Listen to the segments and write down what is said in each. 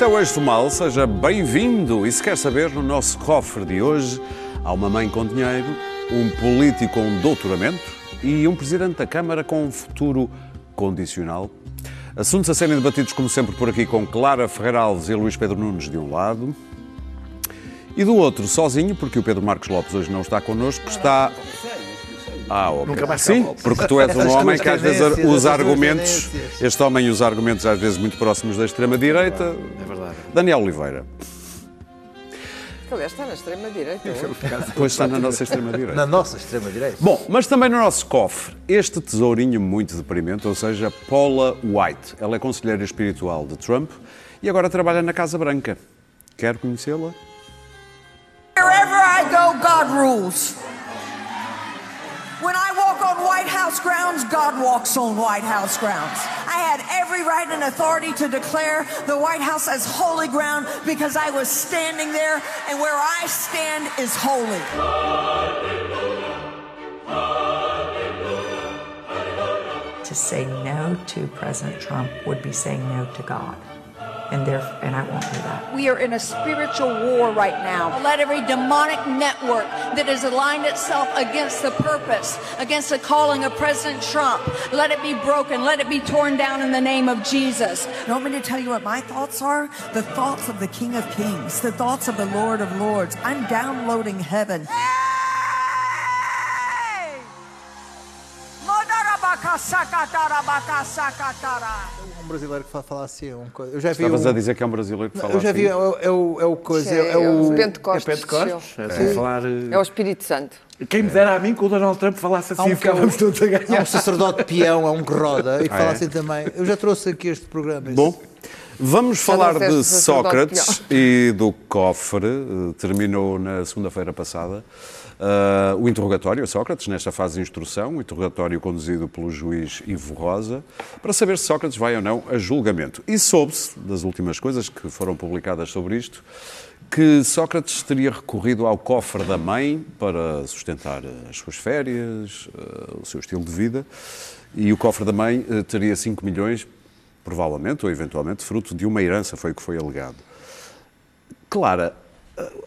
Este é o Eixo do Mal, seja bem-vindo. E se quer saber, no nosso cofre de hoje há uma mãe com dinheiro, um político com doutoramento e um presidente da Câmara com um futuro condicional. Assuntos a serem debatidos, como sempre, por aqui com Clara Ferreira Alves e Luís Pedro Nunes de um lado. E do outro, sozinho, porque o Pedro Marcos Lopes hoje não está connosco, está. Ah, ok. Nunca mais Sim, porque tu és um homem que às vezes usa argumentos. tendências. Este homem usa argumentos às vezes muito próximos da extrema-direita. É verdade. Daniel Oliveira. Aliás, está na extrema-direita. Depois está na nossa extrema-direita. Na nossa extrema-direita. Bom, mas também no nosso cofre, este tesourinho muito deprimente, ou seja, Paula White. Ela é conselheira espiritual de Trump e agora trabalha na Casa Branca. Quer conhecê-la? Wherever I go, God rules. When I walk on White House grounds, God walks on White House grounds. I had every right and authority to declare the White House as holy ground because I was standing there, and where I stand is holy. To say no to President Trump would be saying no to God. And therefore, and I won't do that. We are in a spiritual war right now. Let every demonic network that has aligned itself against the purpose, against the calling of President Trump, let it be broken. Let it be torn down in the name of Jesus. You want me to tell you what my thoughts are? The thoughts of the King of Kings, the thoughts of the Lord of Lords. I'm downloading heaven. Um brasileiro que fala, fala assim, um co- eu já vi Estavas um- a dizer que é um brasileiro que fala Eu já vi, é, assim. o- é o, é o coisa, é, É, o... Pentecostes. É Pentecostes? É, assim, falar, eh, É o Espírito Santo. Quem me dera a mim que o Donald Trump falasse assim, um, ficávamos que é todos a há ganhar. um sacerdote peão, há um que roda e Ah, fala é? assim também. Eu já trouxe aqui este programa. Bom, vamos falar de Sócrates e do cofre. Eh, Terminou na segunda-feira passada eh, o interrogatório a Sócrates, nesta fase de instrução, o interrogatório conduzido pelo juiz Ivo Rosa, para saber se Sócrates vai ou não a julgamento. E soube-se, das últimas coisas que foram publicadas sobre isto, que Sócrates teria recorrido ao cofre da mãe para sustentar as suas férias, eh, o seu estilo de vida, e o cofre da mãe eh, teria 5 milhões, provavelmente ou eventualmente, fruto de uma herança, foi o que foi alegado. Clara,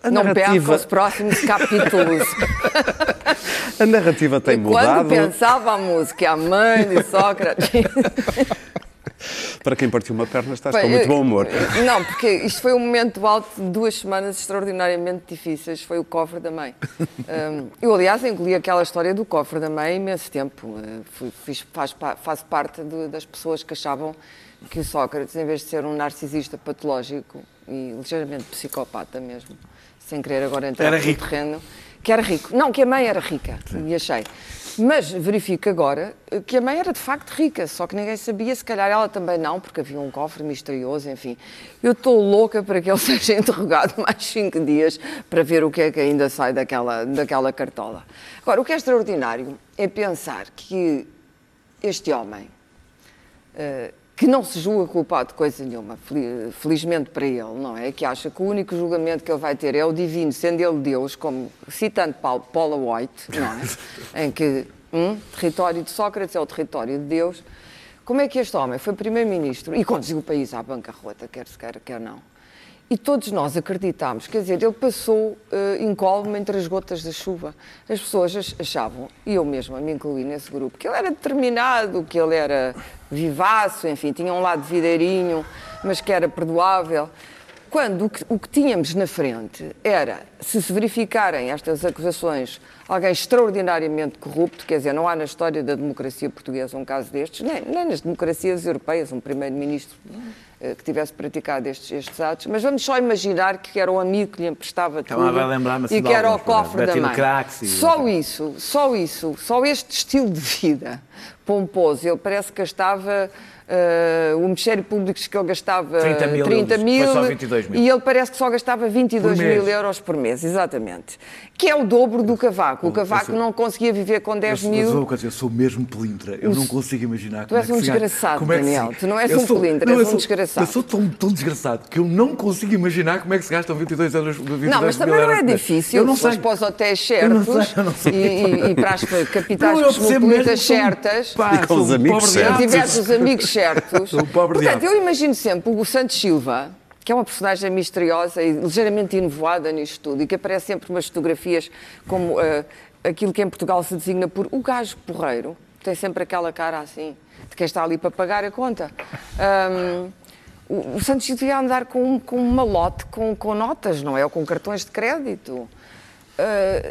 a Não perca narrativa, os próximos capítulos. a narrativa tem E mudado. quando pensava a música, a mãe de Sócrates. Para quem partiu uma perna, estás Bem, com muito bom humor. Não, porque isto foi um momento alto de duas semanas extraordinariamente difíceis. Foi o cofre da mãe. Eu, aliás, engoli aquela história do cofre da mãe há imenso tempo. Fui- fiz- faz faço parte de- das pessoas que achavam que o Sócrates, em vez de ser um narcisista patológico e ligeiramente psicopata mesmo, sem querer agora entrar Era no rico. terreno, que era rico. Não, que a mãe era rica, e achei. Mas verifico agora eh, que a mãe era de facto rica, só que ninguém sabia, se calhar ela também não, porque havia um cofre misterioso, enfim. Eu estou louca para que ele seja interrogado mais cinco dias para ver o que é que ainda sai daquela, daquela cartola. Agora, o que é extraordinário é pensar que este homem, eh, que não se julga culpado de coisa nenhuma, fel- felizmente para ele, não é? Que acha que o único julgamento que ele vai ter é o divino, sendo ele Deus, como citando Paul- Paula White, não é? em que hum, território de Sócrates é o território de Deus. Como é que este homem foi primeiro-ministro e conduziu o país à bancarrota, quer se queira, quer não? E todos nós acreditámos, quer dizer, ele passou uh, incólume entre as gotas da chuva. As pessoas ach- achavam, e eu mesma me incluí nesse grupo, que ele era determinado, que ele era vivaço, enfim, tinha um lado videirinho, mas que era perdoável. Quando o que, o que tínhamos na frente era, se se verificarem estas acusações, alguém extraordinariamente corrupto, quer dizer, não há na história da democracia portuguesa um caso destes, nem, nem nas democracias europeias, um primeiro-ministro que tivesse praticado estes, estes atos, mas vamos só imaginar que era o amigo que lhe emprestava tudo Estava assim e que era o cofre da mãe. Craxi. Só isso, só isso, só este estilo de vida pomposo, ele parece que gastava eh, o Ministério Público diz que ele gastava 30 mil 30 euros, mil foi só 22 mil. e ele parece que só gastava 22 Por mês. mil euros por mês, exatamente. Que é o dobro do Cavaco. O Cavaco sou- não conseguia viver com 10 eu, mil. sou- eu, eu sou mesmo pelintra. Eu não consigo imaginar Tu como és é que um se desgraçado, como é que se- Daniel. Tu não és Eu um pelintra, não, és um sou- desgraçado. Eu sou tão, tão desgraçado que eu não consigo imaginar como é que se gastam 22 euros. 22 Não, mas também não é por mês. difícil. Eu não se sei. para os hotéis certos sei, e, e- e para as capitais cosmopolitas sou certas. E com sou os amigos certos. Certos. Um pobre Portanto, diabo. eu imagino sempre o Santos Silva que é uma personagem misteriosa e ligeiramente enovoada nisto tudo e que aparece sempre umas fotografias como eh, aquilo que em Portugal se designa por o gajo porreiro, tem sempre aquela cara assim, de quem está ali para pagar a conta. Ahm, o, o Santos devia andar com, um- com um malote com, com notas, não é? Ou com cartões de crédito. Ah,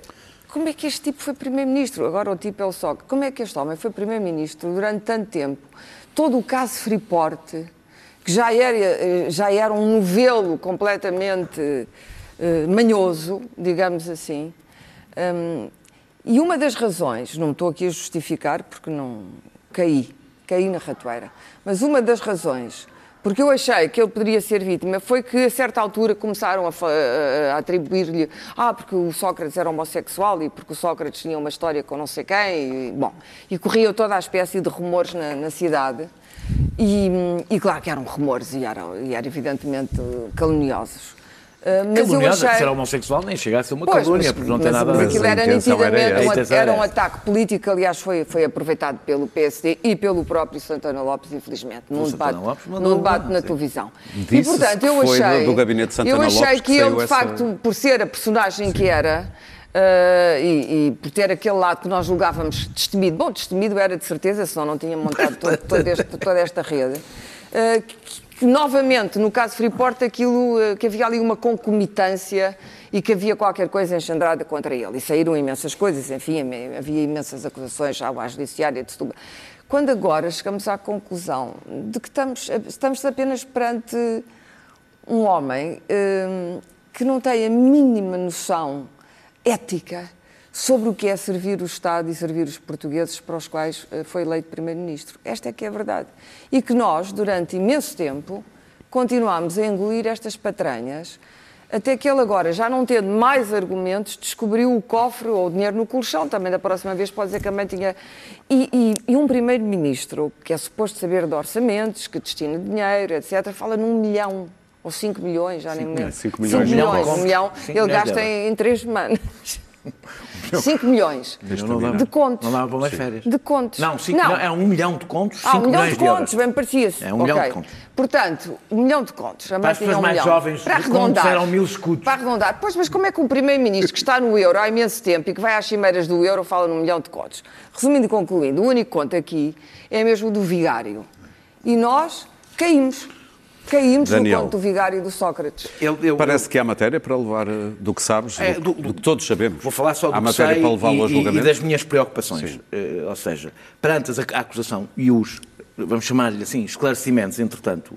como é que este tipo foi Primeiro-Ministro? Agora o tipo é o Sócrates. Como é que este homem foi Primeiro-Ministro durante tanto tempo? Todo o caso Freeport, que já era, eh, já era um novelo completamente eh, manhoso, digamos assim. Hum, e uma das razões, não estou aqui a justificar porque não caí, caí na ratoeira, mas uma das razões porque eu achei que ele poderia ser vítima foi que a certa altura começaram a, a- a atribuir-lhe ah, porque o Sócrates era homossexual e porque o Sócrates tinha uma história com não sei quem, e, bom, e corria toda a espécie de rumores na, na cidade. E, e claro que eram rumores e eram, e eram evidentemente caluniosos. Ah, mas eu achei... ser homossexual nem chega a ser uma Pois, calúnia, mas- porque não tem mas- nada a ver. aquilo era nitidamente essa. um, era era um essa. ataque político, aliás, foi, foi aproveitado pelo PSD e pelo próprio Santana Lopes, infelizmente, num debate, Lopes num debate lá, na sim. televisão. E, portanto, eu achei, do- gabinete Santana eu achei Lopes que que ele, de essa- facto, por ser a personagem que era, ah, e, e por ter aquele lado que nós julgávamos destemido, bom, destemido era de certeza, senão não tinha montado todo- todo este- toda esta rede, que, novamente, no caso Freeport, aquilo, ah, que havia ali uma concomitância e que havia qualquer coisa engendrada contra ele. E saíram imensas coisas, enfim, havia imensas acusações à judiciária de tudo. Quando agora chegamos à conclusão de que estamos, estamos apenas perante um homem hum, que não tem a mínima noção ética sobre o que é servir o Estado e servir os portugueses para os quais eh, foi eleito Primeiro-Ministro. Esta é que é a verdade. E que nós, durante imenso tempo, continuámos a engolir estas patranhas, até que ele agora, já não tendo mais argumentos, descobriu o cofre ou o dinheiro no colchão. Também da próxima vez pode dizer que a mãe tinha... E, e- e um primeiro-ministro, que é suposto saber de orçamentos, que destina dinheiro, etc., fala num milhão ou cinco milhões, já nem me lembro. cinco milhões Cinco de milhões, um milhão, Cinco ele gasta em, em três semanas. 5 milhões de contos. Não dava para umas férias. De contos. Não, cinco Não. milhões- é um milhão de contos, Ah, 5 um milhão milhões de contos, bem parecia-se. É um milhão de contos. Portanto, um milhão de contos. A Para as pessoas um mais milhão. jovens, para arredondar. eram mil escudos. Para arredondar. Pois, mas como é que um primeiro-ministro que está no euro há imenso tempo e que vai às cimeiras do euro fala num milhão de contos? Resumindo e concluindo, o único conto aqui é mesmo o do vigário. E nós caímos. Caímos Daniel. no conto do vigário do Sócrates. Eu- eu- Parece que há matéria para levar eh, do que sabes, É, do, do- do que todos sabemos. Vou falar só do Há que matéria sei para levá-lo e, ao e- julgamento. e das minhas preocupações. Eh, ou seja, perante a acusação e os, vamos chamar-lhe assim, esclarecimentos, entretanto,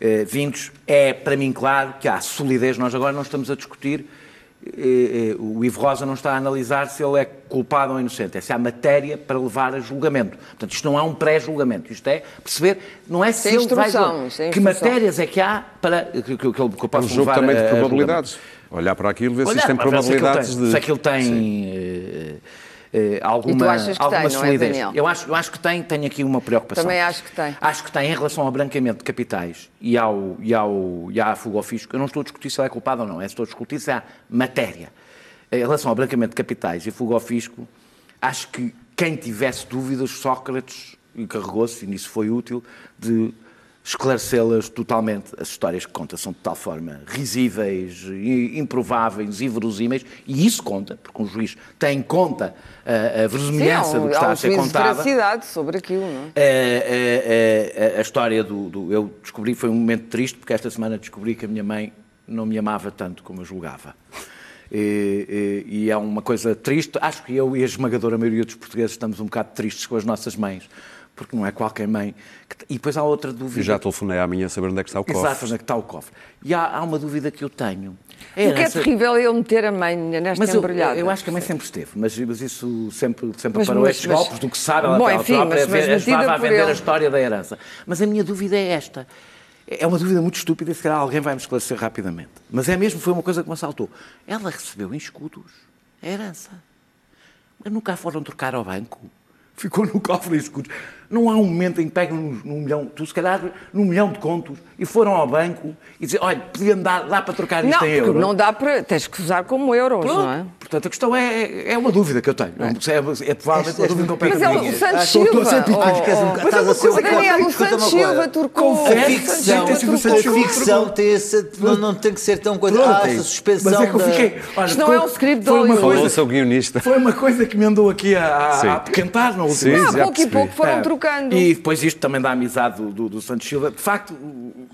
eh, vindos, é para mim claro que há solidez. Nós agora não estamos a discutir, o Ivo Rosa não está a analisar se ele é culpado ou inocente, é se há matéria para levar a julgamento. Portanto, isto não é um pré-julgamento, isto é perceber, não é se é ele vai... é que matérias é que há para que, que, que, eu- que eu É posso um jogo levar também de a- a julgamento. probabilidades. Olhar para aquilo e ver se Olhar, isto tem ver se aquilo probabilidades tem, de. Se aquilo tem eh, alguma, alguma tem, é, solidez. Daniel? eu, acho, eu acho que tem, tenho aqui uma preocupação. Também acho que tem. Acho que tem em relação ao branqueamento de capitais e, ao, e, ao, e à fuga ao fisco. Eu não estou a discutir se ele é culpado ou não, é estou a discutir se há matéria. Em relação ao branqueamento de capitais e fuga ao fisco, acho que quem tivesse dúvidas, Sócrates encarregou-se, e nisso foi útil, de esclarecê-las totalmente. As histórias que conta são de tal forma risíveis, improváveis, inverosímeis, e isso conta, porque um juiz tem em conta a, a verosimilhança Sim, há um- do que está a ser contada. veracidade sobre aquilo, não é? É, é, é, a história do, do- Eu descobri, foi um momento triste, porque esta semana descobri que a minha mãe não me amava tanto como eu julgava. E, e- e é uma coisa triste. Acho que eu e a esmagadora maioria dos portugueses estamos um bocado tristes com as nossas mães, porque não é qualquer mãe. Que... E depois há outra dúvida. E já telefonei à minha a saber onde é que está o cofre. Exato, onde é que está o cofre. E há, há uma dúvida que eu tenho. O que é terrível é ele meter a mãe nesta mas eu, embrulhada. eu acho que a mãe sempre esteve, mas, mas isso sempre, sempre Mas- parou mas- estes mas- golpes do que sabe, ela, Bom, ela enfim, própria mas- mas vê- ajudava metida a por vender ele. a história da herança. Mas a minha dúvida é esta. É uma dúvida muito estúpida e se calhar alguém vai me esclarecer rapidamente. Mas é mesmo, foi uma coisa que me assaltou. Ela recebeu em escudos a herança. Mas nunca a foram trocar ao banco. Ficou no cofre em escudos. Não há um momento em que pegam num, num milhão, tu se calhar num milhão de contos, e foram ao banco e dizem, olha, podiam dar, dá para trocar isto Não, em euros. não dá para. Tens que usar como euros, não é? Pronto. Portanto, a questão é, é uma dúvida que eu tenho. É, é, é provavelmente uma dúvida Mas é o Santos que estou Silva. sempre- acho que és um oh, bocado- oh, estás a ser um oh, Daniel, o Santos uma coisa. Silva trocou. A ficção, a Santos Silva. ficção tem esse, não, tem que ser tão coisa. Pronto, Ah, é essa suspensão Mas é que eu fiquei. Isto não é um script de uma Hollywood. coisa- guionista. Foi uma coisa que me andou aqui a, a, a apoquentar na última Sim, Ah, pouco e pouco foram É. trocando. E depois isto também da amizade do, do, do Santos Silva. De facto, o-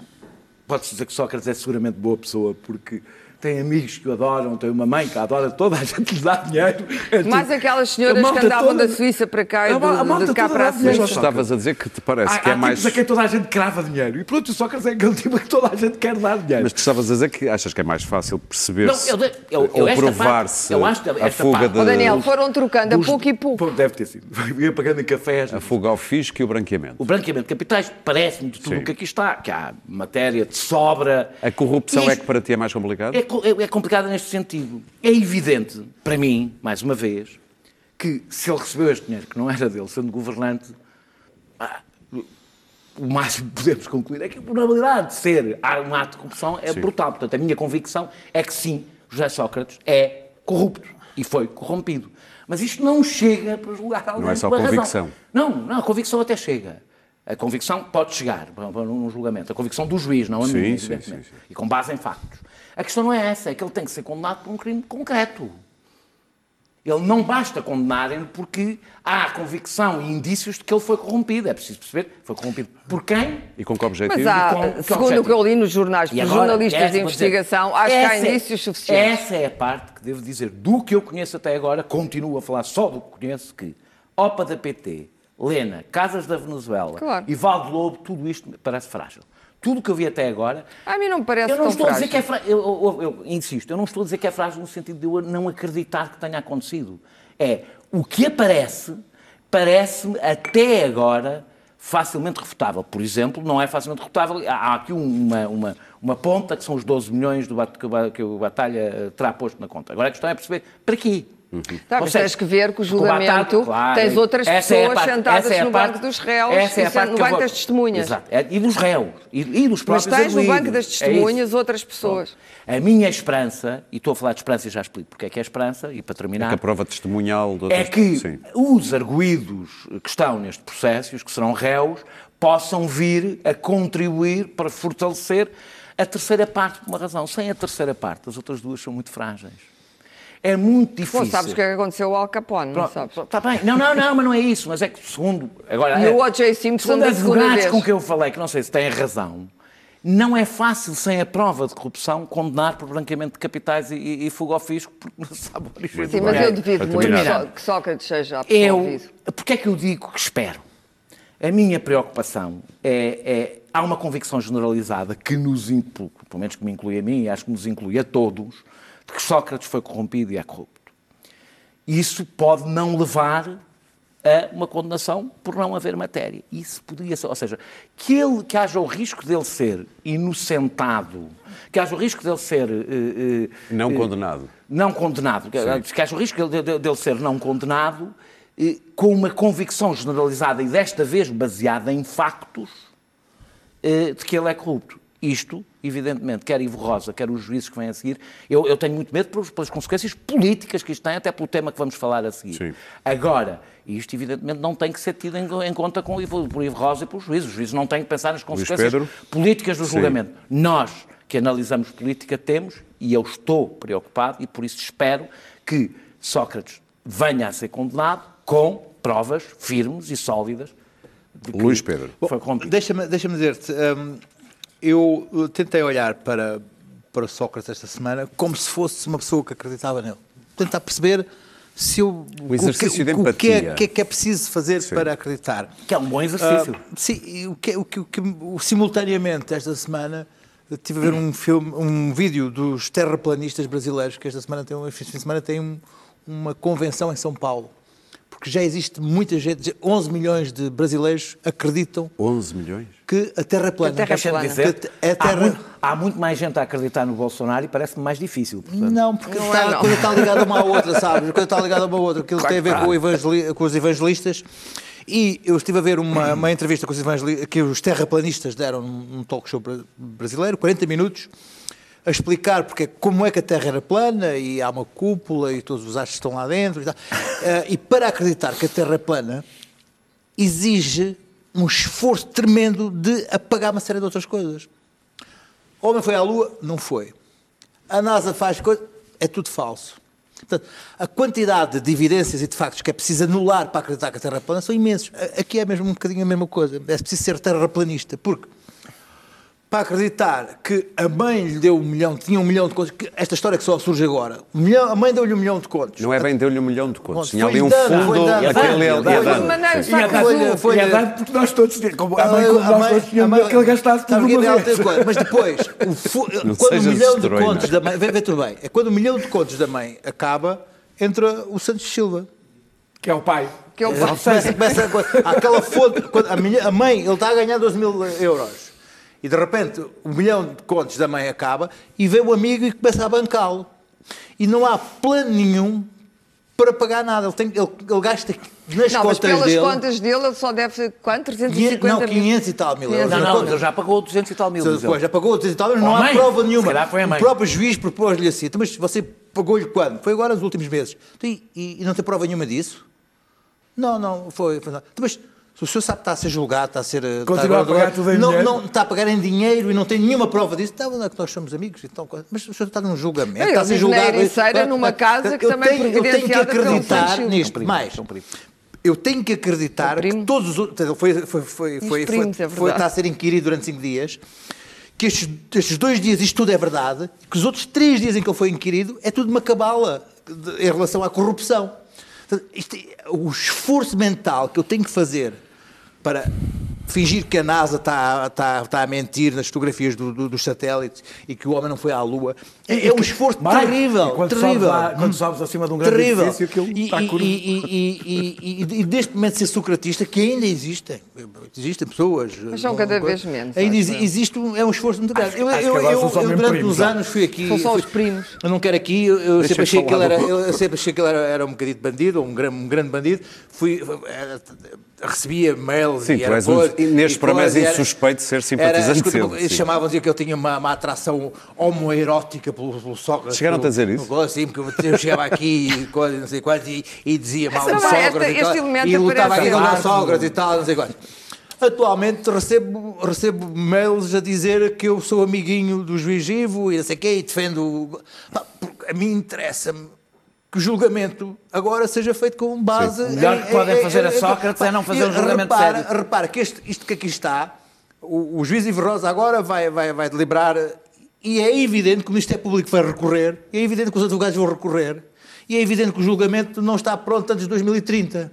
pode-se dizer que Sócrates é seguramente boa pessoa, porque tem amigos que o adoram, tem uma mãe que a adora, toda a gente lhe dá dinheiro. É tipo- Mais aquelas senhoras que andavam toda- da Suíça para cá e A ma- a de, malta de cá para a Suíça. Sócrates. Estavas a dizer que te parece Há, que é há mais. tipos a quem toda a gente crava dinheiro. E pronto, o Sócrates é aquele tipo que toda a gente quer dar dinheiro. Mas tu estavas a dizer que achas que é mais fácil perceber-se ou provar-se eu acho que a esta fuga parte- de, Ó Daniel, foram trocando a pouco e pouco. Deve ter sido. Ia pagando em cafés. a fuga ao fisco e o branqueamento. O branqueamento de capitais parece-me de tudo o que aqui está, que há matéria de sobra. A corrupção é Isto que para ti é mais complicado? é, é, é complicado neste sentido. É evidente, para mim, mais uma vez, que se ele recebeu este dinheiro, que não era dele, sendo governante, ah, o máximo que podemos concluir é que a probabilidade de ser um ato de corrupção é Sim. brutal. Portanto, a minha convicção é que sim, José Sócrates é corrupto e foi corrompido. Mas isto não chega para julgar alguém Não é só pela razão. convicção. Não, não, a convicção até chega. A convicção pode chegar para, um julgamento. A convicção do juiz, não a Sim, minha, sim, evidentemente. sim, sim. E com base em factos. A questão não é essa, é que ele tem que ser condenado por um crime concreto. Ele não basta condenarem-no porque há convicção e indícios de que ele foi corrompido. É preciso perceber, foi corrompido por quem? E com que objetivo? Mas há, com- com segundo o que eu li nos jornais, por agora, jornalistas essa, de vou dizer, investigação, acho que há é- indícios suficientes. Essa é a parte que devo dizer, do que eu conheço até agora, continuo a falar só do que conheço, que OPA da PT, Lena, Casas da Venezuela Claro. e Valdo Lobo, tudo isto me parece frágil. Tudo o que eu vi até agora A mim não me parece eu não estou a dizer frágil. que é frágil. Eu, eu- eu insisto, eu não estou a dizer que é frágil no sentido de eu não acreditar que tenha acontecido. É o que aparece, parece-me até agora facilmente refutável. Por exemplo, não é facilmente refutável. Há aqui uma, uma, uma ponta que são os 12 milhões do, o que o Batalha eh, terá posto na conta. Agora a questão é perceber para quê? Tá, Ou mas seja, tens que ver que o julgamento claro, tens outras é pessoas parte- sentadas é no parte- banco dos réus essa é a e parte no banco vou- das testemunhas. Exato. É, E dos réus. E, e dos Mas próprios tens no banco das É testemunhas outras pessoas. A minha esperança, e estou a falar de esperança e já explico porque é que é esperança, e para terminar, Que a prova testemunhal de é que Sim. os arguídos que estão neste processo, e os que serão réus, possam vir a contribuir para fortalecer a terceira parte por uma razão. Sem a terceira parte, as outras duas são muito frágeis. É muito difícil. Bom, sabes o que é que aconteceu ao Al Capone, não sabes? Está bem. Não, não, não, mas não é isso. Mas é que segundo. Agora, E é- o O.J. Simpson segundo da segunda vez. com quem eu falei, que não sei se têm razão, não é fácil, sem a prova de corrupção, condenar por branqueamento de capitais e, e, e fuga ao fisco, porque não se sabe a origem Sim, mas eu devido muito terminar. só- que Sócrates seja Eu, absolvido. porque é que eu digo que espero? A minha preocupação é, é- há uma convicção generalizada que nos inclui, pelo menos que me inclui a mim e acho que nos inclui a todos, de que Sócrates foi corrompido e é corrupto. Isso pode não levar a uma condenação por não haver matéria. Isso poderia ser, ou seja, que, ele, que haja o risco dele ser inocentado, que haja o risco dele ser eh, eh, Não eh, condenado. não condenado, que, Sim. que haja o risco de- de- dele ser não condenado, eh, com uma convicção generalizada e desta vez baseada em factos de que ele é corrupto. Isto, evidentemente, quer Ivo Rosa, quer os juízes que vêm a seguir, eu, eu tenho muito medo pelas, consequências políticas que isto tem, até pelo tema que vamos falar a seguir. Sim. Agora, isto evidentemente não tem que ser tido em, em conta com, Ivo- por Ivo Rosa e pelos juízes. Os juízes não têm que pensar nas consequências políticas do Sim. julgamento. Nós, que analisamos política, temos, e eu estou preocupado, e por isso espero que Sócrates venha a ser condenado com provas firmes e sólidas de que Luís Pedro. foi corrompido. Deixa-me deixa dizer-te, hum, eu uh, tentei olhar para, para Sócrates esta semana como se fosse uma pessoa que acreditava nele. Tentar perceber se eu, O exercício o que, de o que é, empatia. o que é que é preciso fazer para acreditar. Que é um bom exercício. Ah, sim, e o que, o que, o que- o- simultaneamente esta semana eu estive a ver um filme, um vídeo dos terraplanistas brasileiros que esta semana tem, um- este fim de semana tem um- uma convenção em São Paulo. Porque já existe muita gente, 11 milhões de brasileiros acreditam 11 milhões? que a Terra é plana. Que a Terra é plana. dizer, Que a há, Terra- muito, há muito mais gente a acreditar no Bolsonaro e parece-me mais difícil. portanto. Não, porque Não está- é, não. a coisa está ligada uma à outra, sabes? A coisa está ligada uma à outra. Aquilo tem a ver com, o evangeli- com os evangelistas. E eu estive a ver uma, uma entrevista com os evangelistas que os terraplanistas deram num talk show bra- brasileiro, 40 minutos, a explicar porque, como é que a Terra era plana e há uma cúpula e todos os astros estão lá dentro e tal. Eh, e para acreditar que a Terra é plana, exige um esforço tremendo de apagar uma série de outras coisas. O homem foi à Lua? Não foi. A NASA faz coisas? É tudo falso. Portanto, a quantidade de evidências e de factos que é preciso anular para acreditar que a Terra é plana são imensos. Aqui é mesmo um bocadinho a mesma coisa. É preciso ser terraplanista. Porque para acreditar que a mãe lhe deu um milhão, tinha um milhão de contos, que esta história que só surge agora, um milhão- a mãe deu-lhe um milhão de contos. Não é bem deu-lhe um milhão de contos. Tinha foi ali um dando, fundo foi dando. daquele Ia ia dando, a dar porque nós todos, como a mãe, como A nós mãe- todos tínhamos mãe- que ele gastasse tudo uma vez. Mas depois, o quando o milhão de contos da mãe. Vê, vê tudo bem. É quando o milhão de contos da mãe acaba, entra o Santos Silva. Que é o pai. Que é o Ele começa, aquela fonte. a, minha- a mãe, ele está a ganhar 12 mil euros. E de repente o milhão de contos da mãe acaba e vem o amigo e começa a bancá-lo. E não há plano nenhum para pagar nada. Ele, tem, ele, ele gasta nas Não, mas contas pelas dele. contas dele, ele só deve, quanto? 350 Quinhe- não, mil? 500 e tal mil euros. Não, não, ele já pagou 200 e tal mil. ele. Depois já pagou 200 e tal, Ou não há mãe. prova nenhuma. calhar foi a mãe. O próprio juiz propôs-lhe assim, "Então, mas você pagou-lhe quando? Foi agora nos últimos meses. Então, E, e- e não tem prova nenhuma disso? Não, não, foi. foi não. Então, Mas se o senhor sabe que está a ser julgado, está a ser. Continua está a pagar tudo em não, dinheiro? não está a pagar em dinheiro e não tem nenhuma prova disso. Então, não é que nós somos amigos. Então, mas o senhor está num julgamento. Ele está a ser julgado. Ericeira, numa casa que Eu também é tenho- Eu tenho que acreditar Silva. nisto. primos, Mais. Eu tenho que acreditar que todos os outros. Foi, foi, foi, foi, primos, foi, é foi- está a ser inquirido durante cinco dias. Que estes, estes dois dias isto tudo é verdade, que os outros três dias em que ele foi inquirido é tudo uma cabala de- em relação à corrupção. Portanto, isto é- o esforço mental que eu tenho que fazer para fingir que a NASA está, está, está a mentir nas fotografias do- do- dos satélites e que o homem não foi à Lua é, é um esforço Mais, terrível. quando terrível. sobes lá- quando sobes acima de um grande terrível. edifício, aquilo e, está e, curvo. e, e, e, e, e deste momento ser socratista, que ainda existem, existem pessoas. Mas são cada não- vez menos, Ainda existe um, é um esforço muito grande. Eu, eu, eu, eu, durante primos, uns anos fui aqui. São só os primos. Eu não quero aqui, eu, eu sempre achei que ele era, eu sempre achei que ele era, era um bocadinho de bandido, ou um grande, um grande bandido. Fui, era- recebia mails Sim, e tu era és um- e neste programa és insuspeito de ser simpatizante dele, Eles sim. chamavam dizer que eu tinha uma, uma atração homoerótica pelo, pelo Sócrates. Chegaram-te a dizer isso? pelo- Sim, porque eu chegava aqui e coisa, não sei quantos, e, e dizia mal do Sócrates e, tal, e lutava aqui contra o. Sócrates e tal, não sei quantos. Atualmente recebo, recebo mails a dizer que eu sou amiguinho do juiz Ivo e não sei o quê, e defendo. Pá, A mim interessa-me que o julgamento agora seja feito com base. O melhor que podem fazer a Sócrates é não fazer um julgamento repara, sério. Repara que este, isto que aqui está, o, o juiz Ivo Rosa agora vai, vai, vai deliberar e é evidente que o Ministério Público vai recorrer, é evidente que os advogados vão recorrer e é evidente que o julgamento não está pronto antes de 2030.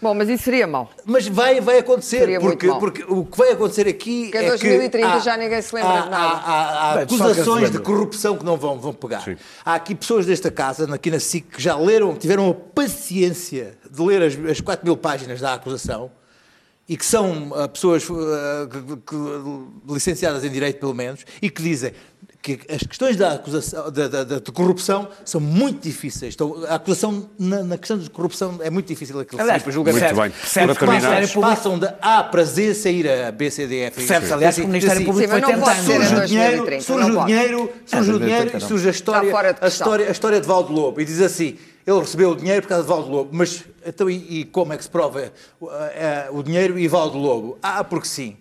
Bom, mas isso seria mau. Mas vai, vai acontecer, Seria porque, porque o que vai acontecer aqui Porque em é 2030 que já ninguém se lembra há, de nada. Há, há- há Bem, que acusações de corrupção que não vão, vão pegar. Há aqui pessoas desta casa, aqui na SIC, que já leram, tiveram a paciência de ler as, as 4 mil páginas da acusação e que são ah, pessoas ah, que- que- licenciadas em Direito, pelo menos, e que dizem que as questões da acusação, da, da- da- de corrupção são muito difíceis. Então, a acusação na, na questão de corrupção é muito difícil aquilo que Aliás, se julgamento. Muito bem. percebe Para que Passam de A para Z sair a B, C, D, F. Percebe-se, aliás, que o Ministério Público Sim, foi tentando. Surge o 2030, dinheiro, surge o dinheiro, surge o dinheiro e 2030 não. surge a história, a história, a história de Valdo Lobo. E diz assim, ele recebeu o dinheiro por causa de Valdo Lobo, mas então e, e como é que se prova uh, uh, o dinheiro e Valdo Lobo? Ah, porque sim.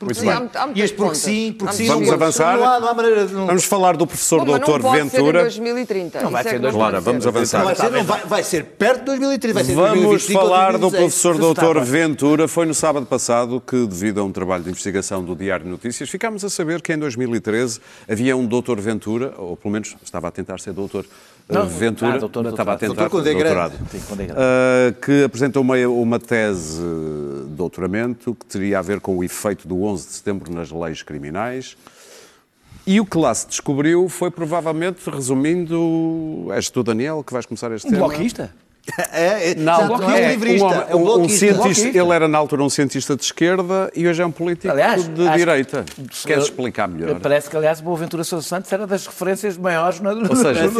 Muito Sim, bem. há há E este porque sim, porque sim. Vamos avançar. Não há, não há maneira de... Não, Vamos falar do professor Bom, doutor não ser Ventura. 2030. Não vai é ser que não 2030. Ora, pode vamos ser. avançar. não vai, ser, não vai, vai ser perto de 2030, vai ser Vamos 2025 ou falar do 2026. professor doutor estava. Ventura. Foi no sábado passado que, devido a um trabalho de investigação do Diário de Notícias, ficámos a saber que em 2013 havia um doutor Ventura, ou pelo menos estava a tentar ser doutor eh, Não, Ventura, ah, doutor, estava a doutorado. tentar Doutor doutorado, Sim, é grande. eh, que apresentou uma, uma tese de doutoramento que teria a ver com o efeito do 11 de setembro nas leis criminais. E o que lá se descobriu foi provavelmente, resumindo, és tu, Daniel, que vais começar este Um tema. bloquista? É, é, Não, não, é um livrista, um, é um um cientista, bloquista. ele era na altura um cientista de esquerda e hoje é um político Aliás, de direita. senhor- Queres explicar melhor? Parece que, aliás, Boaventura Sousa Santos era das referências maiores na Ou seja,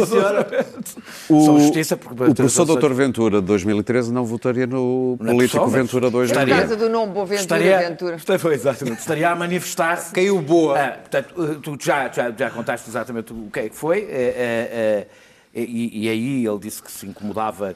o, O, justiça, porque o professor Dr. Ventura de 2013 não votaria no Não é político pessoa, Ventura 2 Por Estaria- causa do nome Boaventura estaria, Ventura. estaria- foi, exatamente, estaria a manifestar-se. Caiu boa. Ah, portanto, tu já, já, já contaste exatamente o que é que foi. eh, e, e aí ele disse que se incomodava.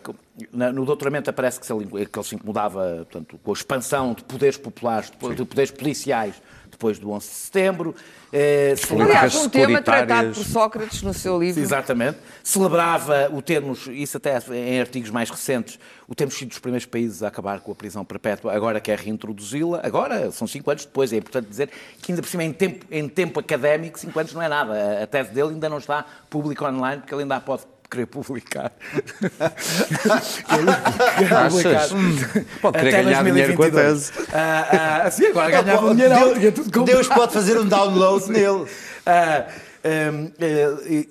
No doutoramento aparece que, se ele, que ele se incomodava portanto, com a expansão de poderes populares, de, de poderes policiais depois do 11 de setembro. eh, Aliás, um tema tratado por Sócrates no seu livro. Exatamente. Celebrava o termos, isso até em artigos mais recentes, o termos sido dos primeiros países a acabar com a prisão perpétua, agora quer reintroduzi-la. Agora, são cinco anos depois, é importante dizer que ainda por cima, em tempo, em tempo académico, cinco anos não é nada. A- A tese dele ainda não está pública online, porque ele ainda a pode querer publicar. ele quer publicar. Pode querer até ganhar dinheiro com a 2022. Ah, ah, assim, agora ganhava dinheiro. Deus, é Deus pode fazer um download nele. Ah, hum, e,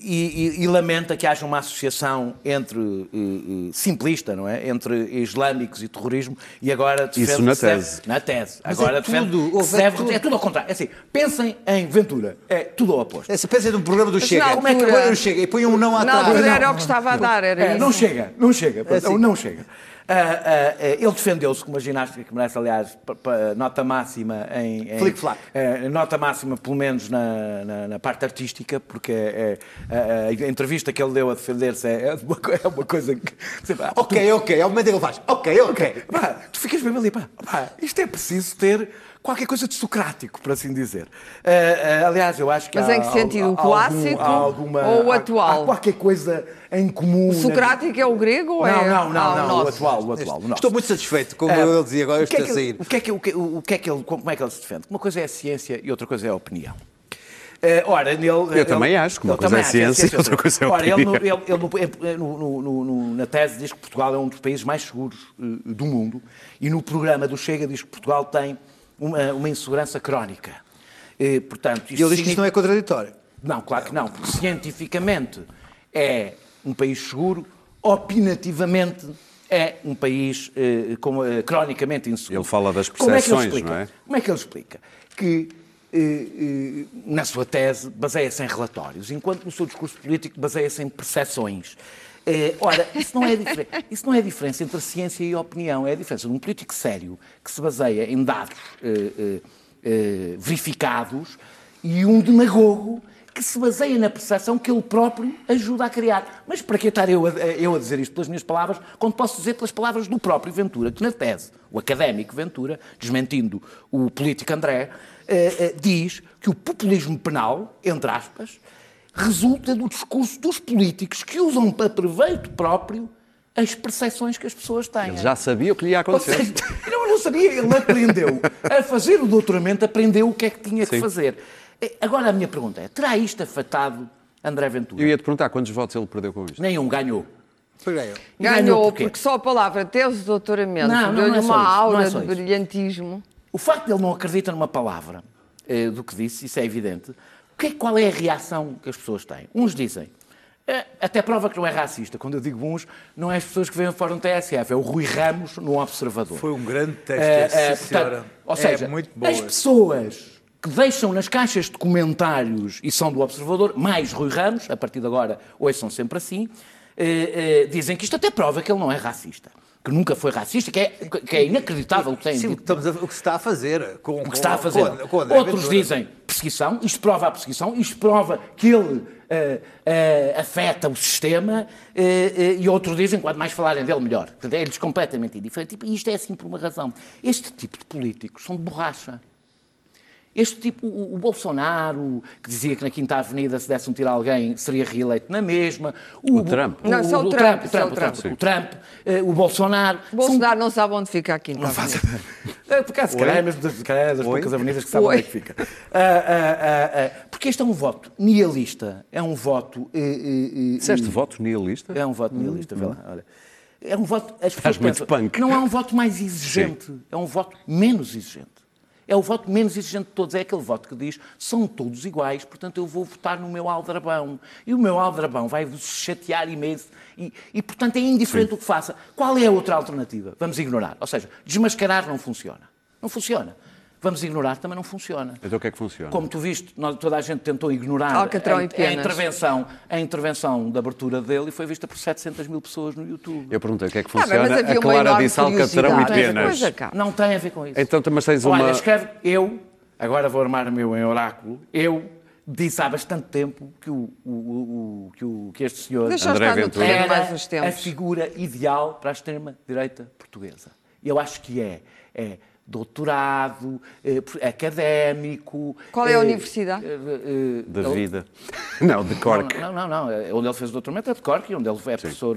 e- e lamenta que haja uma associação entre eh, eh, simplista, não é? Entre islâmicos e terrorismo e agora defende Isso na que se deve- tese. na tese. Mas agora é defende tudo, se deve- tudo. é tudo ao contrário. É assim, pensem em Ventura. É tudo ao oposto. Essa pensa num programa do Chega. Como é que um Chega? E põe um não Na atrás. altura Não. era o que estava a dar, era É, isso. não chega, não chega, pronto, assim. não chega. Ah, ah, ah, ele defendeu-se com uma ginástica que merece, aliás, nota máxima em. em Flick-flack. eh, nota máxima, pelo menos na, na- na parte artística, porque é- é- a, entrevista que ele deu a defender-se é, é uma, é coisa que. Ok, ok. É o momento em que ele faz. Ok, ok. Pá, tu ficas mesmo ali, pá, pá, isto é preciso ter qualquer coisa de socrático, por assim dizer. Ah, ah, aliás, eu acho que Mas há em que sentido? O clássico há alguma- ou o há- atual? Há qualquer coisa em comum. O na- Socrático é o grego ou Não, é não, não, Ah, o não, o atual, o atual. o. Estou muito satisfeito com o Ah, que ele dizia agora. o que é Estou a que sair. ele- o que é que- o que- o que é que ele- como é que ele se defende? Uma coisa é a ciência e outra coisa é a opinião. Eh, ora, nele, Eu também acho que uma ele coisa é acha, ciência e outra coisa é Ora, ele, opinião. ele- ele no- no- no- no- na tese diz que Portugal é um dos países mais seguros eh, do mundo e no programa do Chega diz que Portugal tem uma, uma insegurança crónica. Eh, portanto, E ele diz que isto não é contraditório. não, claro que não, porque cientificamente é um país seguro, opinativamente é um país eh, com, eh, cronicamente inseguro. Ele fala das Como é que ele percepções, explica? não é? Como é que ele explica? Que, eh, eh, na sua tese, baseia-se em relatórios, enquanto no seu discurso político baseia-se em percepções. Eh, ora, isso não, é isso não é a diferença entre a ciência e a opinião, é a diferença de um político sério que se baseia em dados eh, eh, eh, verificados e um demagogo que se baseia na percepção que ele próprio ajuda a criar. Mas para que estar eu a, eu a dizer isto pelas minhas palavras, quando posso dizer pelas palavras do próprio Ventura, que na tese, o académico Ventura, desmentindo o político André, eh, eh, diz que o populismo penal, entre aspas, resulta do discurso dos políticos que usam para proveito próprio as percepções que as pessoas têm. Ele já sabia o que lhe ia acontecer. seja, não, não sabia, ele aprendeu a fazer o doutoramento, aprendeu o que é que tinha que Sim. fazer. Eh, Agora a minha pergunta é: terá isto afetado André Ventura? Eu ia te perguntar quantos votos ele perdeu com isto. Nenhum ganhou. Ganhou. Ganhou porque só a palavra de doutoramento deu-lhe é uma isso, não aura é de brilhantismo. O facto de ele não acreditar numa palavra eh, do que disse, isso é evidente. Que é- qual é a reação que as pessoas têm? Uns dizem, eh, até prova que não é racista. Quando eu digo uns, não é as pessoas que vêm fora do TSF, é o Rui Ramos no Observador. Foi um grande esse, eh, sim, portanto. Ou seja, é muito bom. as pessoas que deixam nas caixas de comentários e são do Observador, mais Rui Ramos, a partir de agora, hoje são sempre assim, eh, eh, dizem que isto até prova que ele não é racista. Que nunca foi racista, que é, que é inacreditável o que tem Sim, dito. estamos a- o que se está a fazer. Com, O que está a fazer. Com, Outros dizem perseguição, isto prova a perseguição, isto prova que ele eh, eh, afeta o sistema, eh, e outros dizem, quanto mais falarem dele, melhor. Portanto, é-lhes completamente indiferente. E isto é assim por uma razão. Este tipo de políticos são de borracha. Este tipo, o, o Bolsonaro, que dizia que na Quinta Avenida, se desse um tiro a alguém, seria reeleito na mesma. O Trump. Não, isso é o Trump, isso é o o Trump, Trump. o Trump, eh, o Bolsonaro. O Bolsonaro não sabe onde fica aqui. Não faz. É, Por acaso, se calhar é mesmo das, é das poucas avenidas que sabem onde é que fica. Ah, ah, porque este é um voto nihilista. É um voto. eh, eh, eh, Disseste voto nihilista? É um voto nihilista, vê lá. Olha. É um voto. As pessoas muito pensam, punk. Não é um voto mais exigente, é um voto menos exigente. É o voto menos exigente de todos. É aquele voto que diz são todos iguais, portanto eu vou votar no meu aldrabão. E o meu aldrabão vai-vos chatear imenso. E, e, portanto, é indiferente o que faça. Qual é a outra alternativa? Vamos ignorar. Ou seja, desmascarar não funciona. Não funciona. Vamos ignorar também não funciona. Então o que é que funciona? Como tu viste, nós- toda a gente tentou ignorar Alcatrão a, a intervenção, a intervenção da abertura dele e foi vista por 700 mil pessoas no YouTube. Eu perguntei o que é que Ah, funciona. mas havia a uma Clara enorme disse alcatrão e penas. Não tem a ver com isso. Então, mas tens uma. Olha, escreve eu, agora vou armar o meu em oráculo, eu disse há bastante tempo que, o, o- o- que, o- que este senhor Deixa André Ventura. era a figura ideal para a extrema-direita portuguesa. Eu acho que é. É doutorado, eh, académico... Qual é a eh, universidade? eh, eh, Da ele- vida. Não, de Cork. Não, não, não. é Onde ele fez o doutoramento é de Cork, onde ele é professor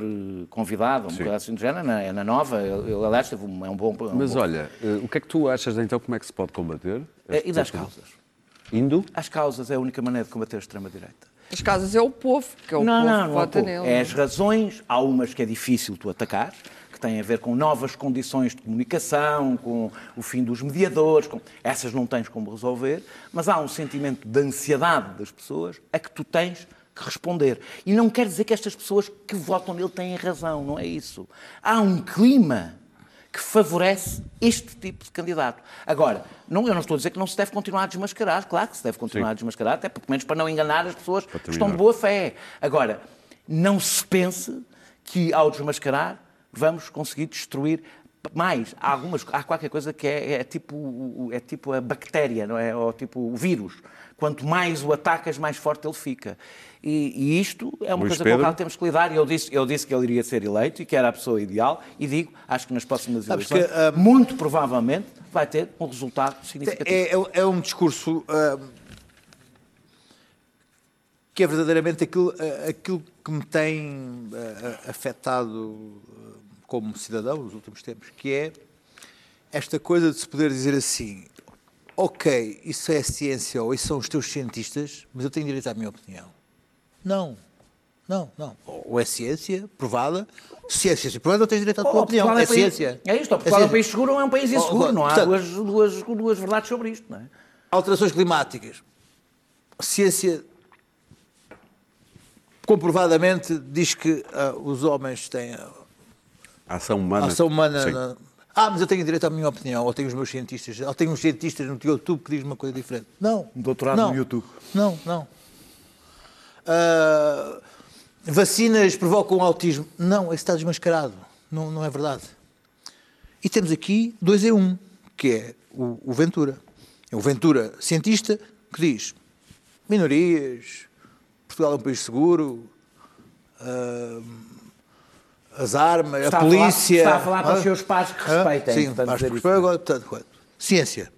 convidado, um bocado assim de género, é na, é na Nova. Ele, aliás, teve um, é um bom... é um Mas bom- olha, o que é que tu achas então como é que se pode combater? Eh, E das causas. Indo? As causas é a única maneira de combater a extrema-direita. As casas é o povo, que é o não, povo não, que não, vota nele. É as razões, há umas que é difícil tu atacar, têm a ver com novas condições de comunicação, com o fim dos mediadores, com... essas não tens como resolver, mas há um sentimento de ansiedade das pessoas a que tu tens que responder. E não quer dizer que estas pessoas que votam nele têm razão, não é isso. Há um clima que favorece este tipo de candidato. Agora, não, eu não estou a dizer que não se deve continuar a desmascarar, claro que se deve continuar Sim. a desmascarar, até pelo menos para não enganar as pessoas que estão de boa fé. Agora, não se pense que ao desmascarar vamos conseguir destruir mais. Há, algumas, há qualquer coisa que é, é tipo, é tipo a bactéria, não é? Ou tipo o vírus. Quanto mais o atacas, mais forte ele fica. E, e isto é uma Luís coisa Pedro? com a qual temos que lidar. E eu disse, eu disse que ele iria ser eleito e que era a pessoa ideal. E digo, acho que nas próximas Sabes eleições, que, ah, muito provavelmente, vai ter um resultado significativo. É, é- é um discurso ah, que é verdadeiramente aquilo, ah, aquilo que me tem afetado como cidadão nos últimos tempos, que é esta coisa de se poder dizer assim, ok, isso é ciência ou isso são os teus cientistas, mas eu tenho direito à minha opinião. Não, não, não. Ou é ciência provada, se é ciência provada, não tens direito à tua Oh, opinião. Portugal É, um país- ciência. É isto, ou É Portugal é um país seguro ou é um país Oh, inseguro. Não há portanto- duas, duas, duas verdades sobre isto, não é? alterações climáticas. Ciência comprovadamente diz que ah, os homens têm a Ação humana. ação humana. Sim. Ah, mas eu tenho direito à minha opinião, ou tenho os meus cientistas, ou tenho uns cientistas no YouTube que dizem uma coisa diferente. Não. Um doutorado não, no YouTube. Não, não. Ah, vacinas provocam autismo. Não, isso está desmascarado. Não, não é verdade. E temos aqui dois em um, que é o, o Ventura. É o Ventura cientista que diz minorias, Portugal é um país seguro, ah, as armas, Está a a falar- polícia... está a falar para os seus pares que respeitem, Sim, portanto, que respeitem, isso. agora, portanto, coisa. Ciência.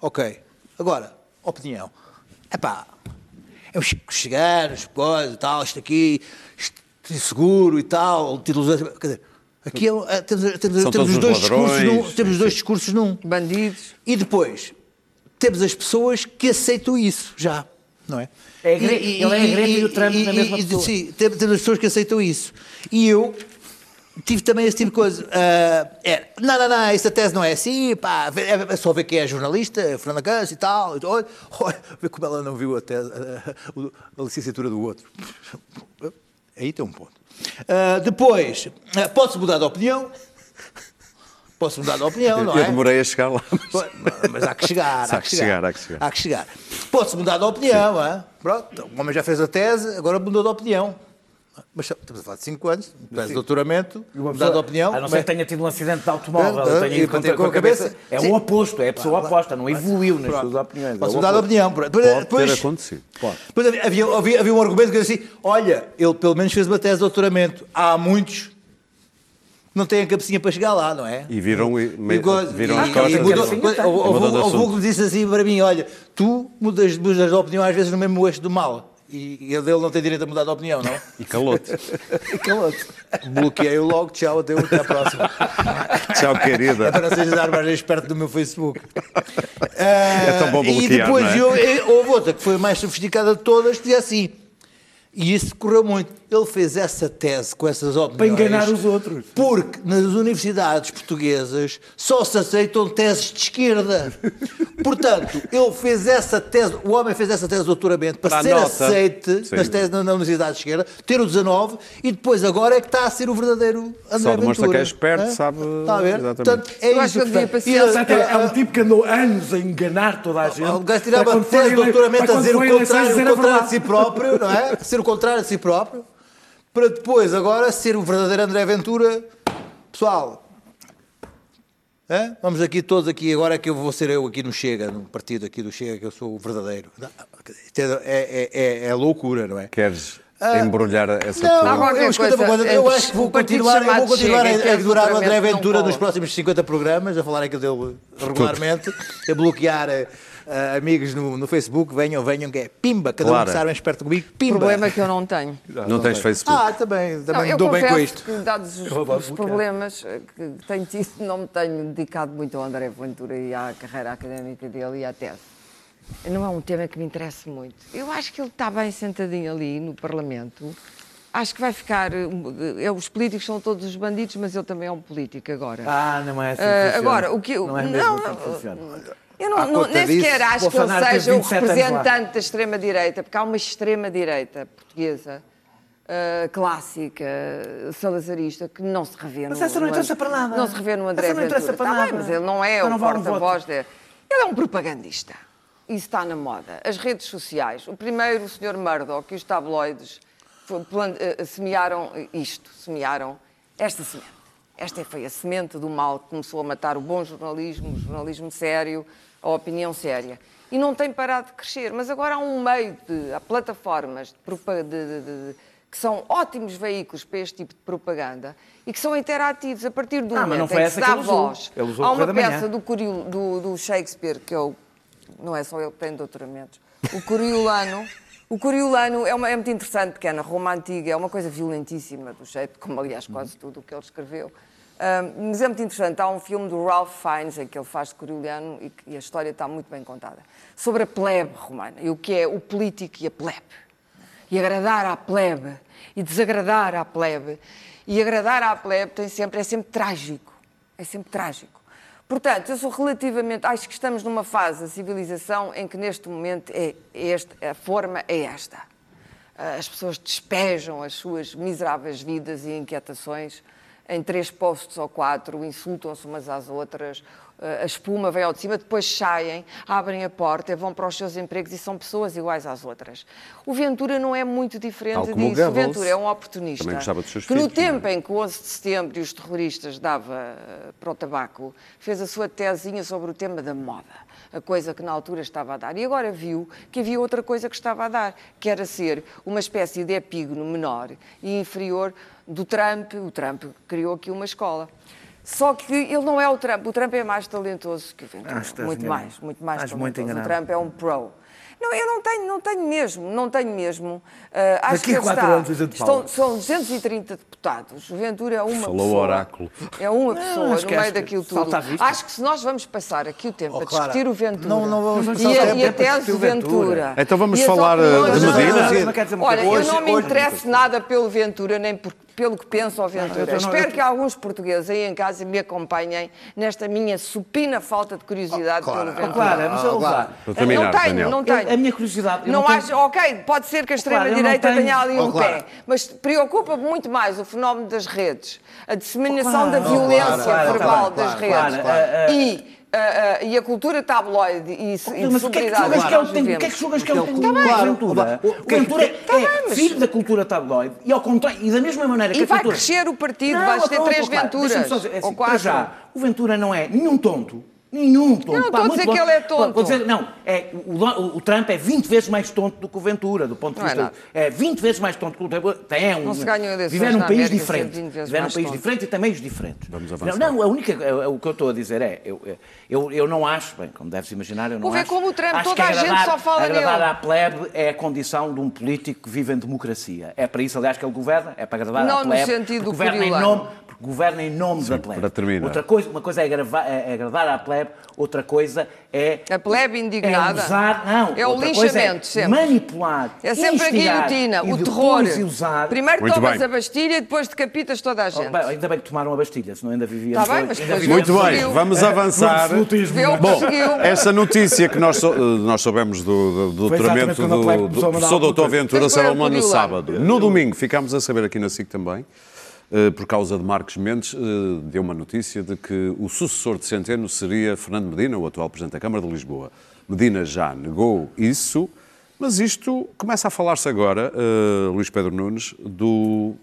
Ok. Agora, opinião. Epá, é os chegares, coisas e tal, isto aqui, isto seguro e tal, títulos... Quer dizer, aqui é, é- temos, temos, temos os dois uns discursos ladrões, num, temos os dois discursos num. Bandidos. E depois, temos as pessoas que aceitam isso já, não é? É a Gre- ele é a Greta e o Trump na mesma pessoa. Sim, temos, temos as pessoas que aceitam isso. E eu tive também esse tipo de coisa. Ah, é, não, não, não, esta tese não é assim, pá, é, é só ver quem é jornalista, Fernanda Câncio e tal. Olha, olha, ver como ela não viu a, tese, a, a- a licenciatura do outro. Aí tem um ponto. Ah, depois, ah, pode-se mudar de opinião. Posso mudar de opinião, não Eu é? demorei a chegar lá. mas- Mas há que chegar, há que chegar. há que chegar. Há que chegar. Pode-se mudar de opinião, hã? Pronto, o homem já fez a tese, agora mudou de opinião. Mas estamos a falar de 5 anos, tese de doutoramento, mudar de opinião. A não ser mas- que tenha tido um acidente de automóvel, Ah, tenha ido bater contra- com a cabeça. É Sim. o oposto, é a pessoa oposta, não evoluiu nas suas opiniões. é Pode o mudar de opinião. Depois, Pode depois, ter acontecido. Pode. depois havia, havia, havia, havia um argumento que dizia assim: olha, ele pelo menos fez uma tese de doutoramento. Há muitos que não têm a cabecinha para chegar lá, não é? E viram, e, me- viram e- as e costas. houve- um que me disse assim para mim: olha, tu mudas, mudas de opinião às vezes no mesmo eixo do mal. E e ele não tem direito a mudar de opinião, não? E calou-te. E calou-te. Bloqueei-o logo, tchau, até, até à próxima. Tchau, querida. É para sejas dar mais perto do meu Facebook. É tão bom e bloquear, depois não é? eu- eu- houve outra que foi a mais sofisticada de todas, que dizia assim: E isso correu muito. Ele fez essa tese com essas opiniões. Para enganar os outros. Porque nas universidades portuguesas só se aceitam teses de esquerda. Portanto, ele fez essa tese, o homem fez essa tese de doutoramento para, Para ser nota. aceite Sim. nas teses na, na universidade de esquerda, ter o 19 e depois agora é que está a ser o verdadeiro André Só demonstra Ventura. que é esperto, Hã? sabe- Está a ver? Exatamente. Portanto, é Eu isso que ele devia E é, é um tipo que andou anos a enganar toda a gente. o gajo tirava tese de doutoramento a dizer o contrário, o contrário de si próprio, não é? Ser contrário de si próprio, para depois agora ser o verdadeiro André Ventura. Pessoal, hã? vamos aqui todos aqui, agora é que eu vou ser eu aqui no Chega, no partido aqui do Chega, que eu sou o verdadeiro. Não, isto É, é, é, é loucura, não é? Queres Ah, embrulhar essa Não, tua... Há qualquer eu, coisa coisa, eu entre acho que vou continuar, eu vou continuar Chega, a, é a adorar o André não Ventura nos próximos 50 programas, a falarem que dele regularmente, a bloquear eh, amigos no, no Facebook, venham, venham, que é pimba, cada Claro. um que sabe esperto comigo, O pimba. problema é que eu não tenho. Não tens Facebook? Ah, também, também Não, dou bem com isto. que, dados os, os problemas eh, que tenho tido, não me tenho dedicado muito ao André Ventura e à carreira académica dele e à tese. Não é um tema que me interessa muito. Eu acho que ele está bem sentadinho ali no Parlamento. Acho que vai ficar. eh, eh, os políticos são todos os bandidos, mas ele também é um político agora. Ah, não é assim que funciona. agora, o que eu- Não é mesmo não, assim que funciona. Eu não, não- nem disso, sequer acho que ele seja o 27 anos lá. representante da extrema-direita, porque há uma extrema-direita portuguesa ah, clássica, salazarista, que não se revê Mas no essa não no interessa And- para nada. Não se revê no André Essa não interessa Ventura. para Tá bem, nada. mas ele não é o não porta-voz voto. de... Ele é um propagandista. Isso está na moda. As redes sociais. O primeiro, o Sr. Murdoch e os tabloides foi- plan- eh, semearam isto, semearam esta semente. Esta foi a semente do mal que começou a matar o bom jornalismo, o jornalismo sério, a opinião séria. E não tem parado de crescer. Mas agora há um meio de há plataformas de de- de- que são ótimos veículos para este tipo de propaganda e que são interativos a partir do Ah, mas momento não foi em que se que dá usou. voz. Usou há uma peça do, Coriol- do, do Shakespeare, que eu, não é só ele que tem doutoramentos, o Coriolano. O Coriolano é, uma, é muito interessante, porque é na Roma Antiga, é uma coisa violentíssima do jeito, como aliás quase tudo o que ele escreveu. Ahm, mas é muito interessante, há um filme do Ralph Fiennes em que ele faz de Coriolano e, e a história está muito bem contada, sobre a plebe romana e o que é o político e a plebe e agradar à plebe e desagradar à plebe. E agradar à plebe tem sempre, é sempre trágico. É sempre trágico. Portanto, eu sou relativamente. Acho que estamos numa fase da civilização em que neste momento é este, a forma é esta. Ah, As pessoas despejam as suas miseráveis vidas e inquietações em três postos ou quatro, insultam-se umas às outras, a espuma vem ao de cima, depois saem, abrem a porta, vão para os seus empregos e são pessoas iguais às outras. O Ventura não é muito diferente o disso. O Goebbels. Ventura é um oportunista que no filhos, não é? tempo em que o 11 de setembro e os terroristas dava eh, para o tabaco, fez a sua tesinha sobre o tema da moda, a coisa que na altura estava a dar. E agora viu que havia outra coisa que estava a dar, que era ser uma espécie de epígono menor e inferior do Trump. O Trump criou aqui uma escola. Só que ele não é o Trump. O Trump é mais talentoso que o Ventura. Ah, muito enganado. mais, muito mais Estás muito talentoso. O enganado. Trump é um pro. Não, eu não tenho, não tenho mesmo, não tenho mesmo. Ah, acho Daqui que quatro está, anos estão- são 230 deputados. O Ventura é uma Falou pessoa. o oráculo. É uma pessoa no meio daquilo tudo. Acho que se nós vamos passar aqui o tempo Oh, a Clara, discutir o Ventura não- não vamos e, a, e a tese do o Ventura. Ventura. Então vamos falar, eh, de Medina? Olha, eu não me Hoje- interesso nada pelo Ventura, nem por- pelo que penso ao Ventura. não, Espero eu- que alguns portugueses aí em casa me acompanhem nesta minha supina falta de curiosidade Clara, pelo oh, mas Ah, ouve lá. claro. Não tenho, Daniel. não tenho. Eu- a minha curiosidade, eu Não, não tenho- acho, ok, pode ser que a Claro, não extrema-direita tenho- tenha ali Oh, um claro. pé, mas preocupa muito mais o fenómeno das redes, a disseminação Claro, da oh, violência claro, claro, verbal claro, das claro, redes claro, e, ah, e a cultura tabloide e, e Mas o que é que julgas que que ele tem? O que é que vivemos. julgas que ele tem Tá com bem. o Ventura? O- o O Ventura que- é bem, mas- filho da cultura tabloide e ao contrário, e da mesma maneira que E a vai cultura... crescer o partido, Não, vais ter três claro, Venturas, só é ou assim, quatro. para já, o Ventura não é nenhum tonto. Nenhum tonto. Eu não estou a muito dizer bom. que ele é tonto. Dizer, não, é, o, o- o Trump é 20 vezes mais tonto do que o Ventura, do ponto de Não é vista. nada. É, 20 vezes mais tonto que o Trump. Tem um, Não se ganham eleições Viver num país América diferente. sendo 20 vezes Viver num país tonto. diferente e tem meios diferentes. Vamos não, avançar. não, a única, é- o que eu estou a dizer é, eu, eu, eu não acho, bem, como deves imaginar, eu não Vou ver acho. como o Trump, toda que a gente agradar- só fala agradar nele. à plebe é a condição de um político que vive em democracia. É para isso, aliás, que ele governa, é para agradar Não à no plebe. sentido porque governa em nome, governa em nome da plebe. para terminar. Outra coisa, uma coisa é, agrava- é agradar à plebe plebe, outra coisa é. A plebe indignada. É usar, não. É o outra coisa linchamento, é sempre. Manipular. É sempre a guilhotina, o terror. Usar. Primeiro Muito tomas bem. a Bastilha e depois decapitas toda a Oh, gente. bem, ainda bem que tomaram a Bastilha, senão ainda vivíamos. Tá bem, mas ainda Muito bem, Conseguiu. vamos avançar. absolutismo. Vê o que Bom, essa notícia que nós, sou- eh, nós soubemos do, do doutoramento do, do mandar professor doutor. Ventura Salomão no sábado. No domingo ficámos a saber aqui na SIC também, por causa de Marcos Mendes, eh, deu uma notícia de que o sucessor de Centeno seria Fernando Medina, o atual Presidente da Câmara de Lisboa. Medina já negou isso, mas isto começa a falar-se agora, eh, Luís Pedro Nunes, do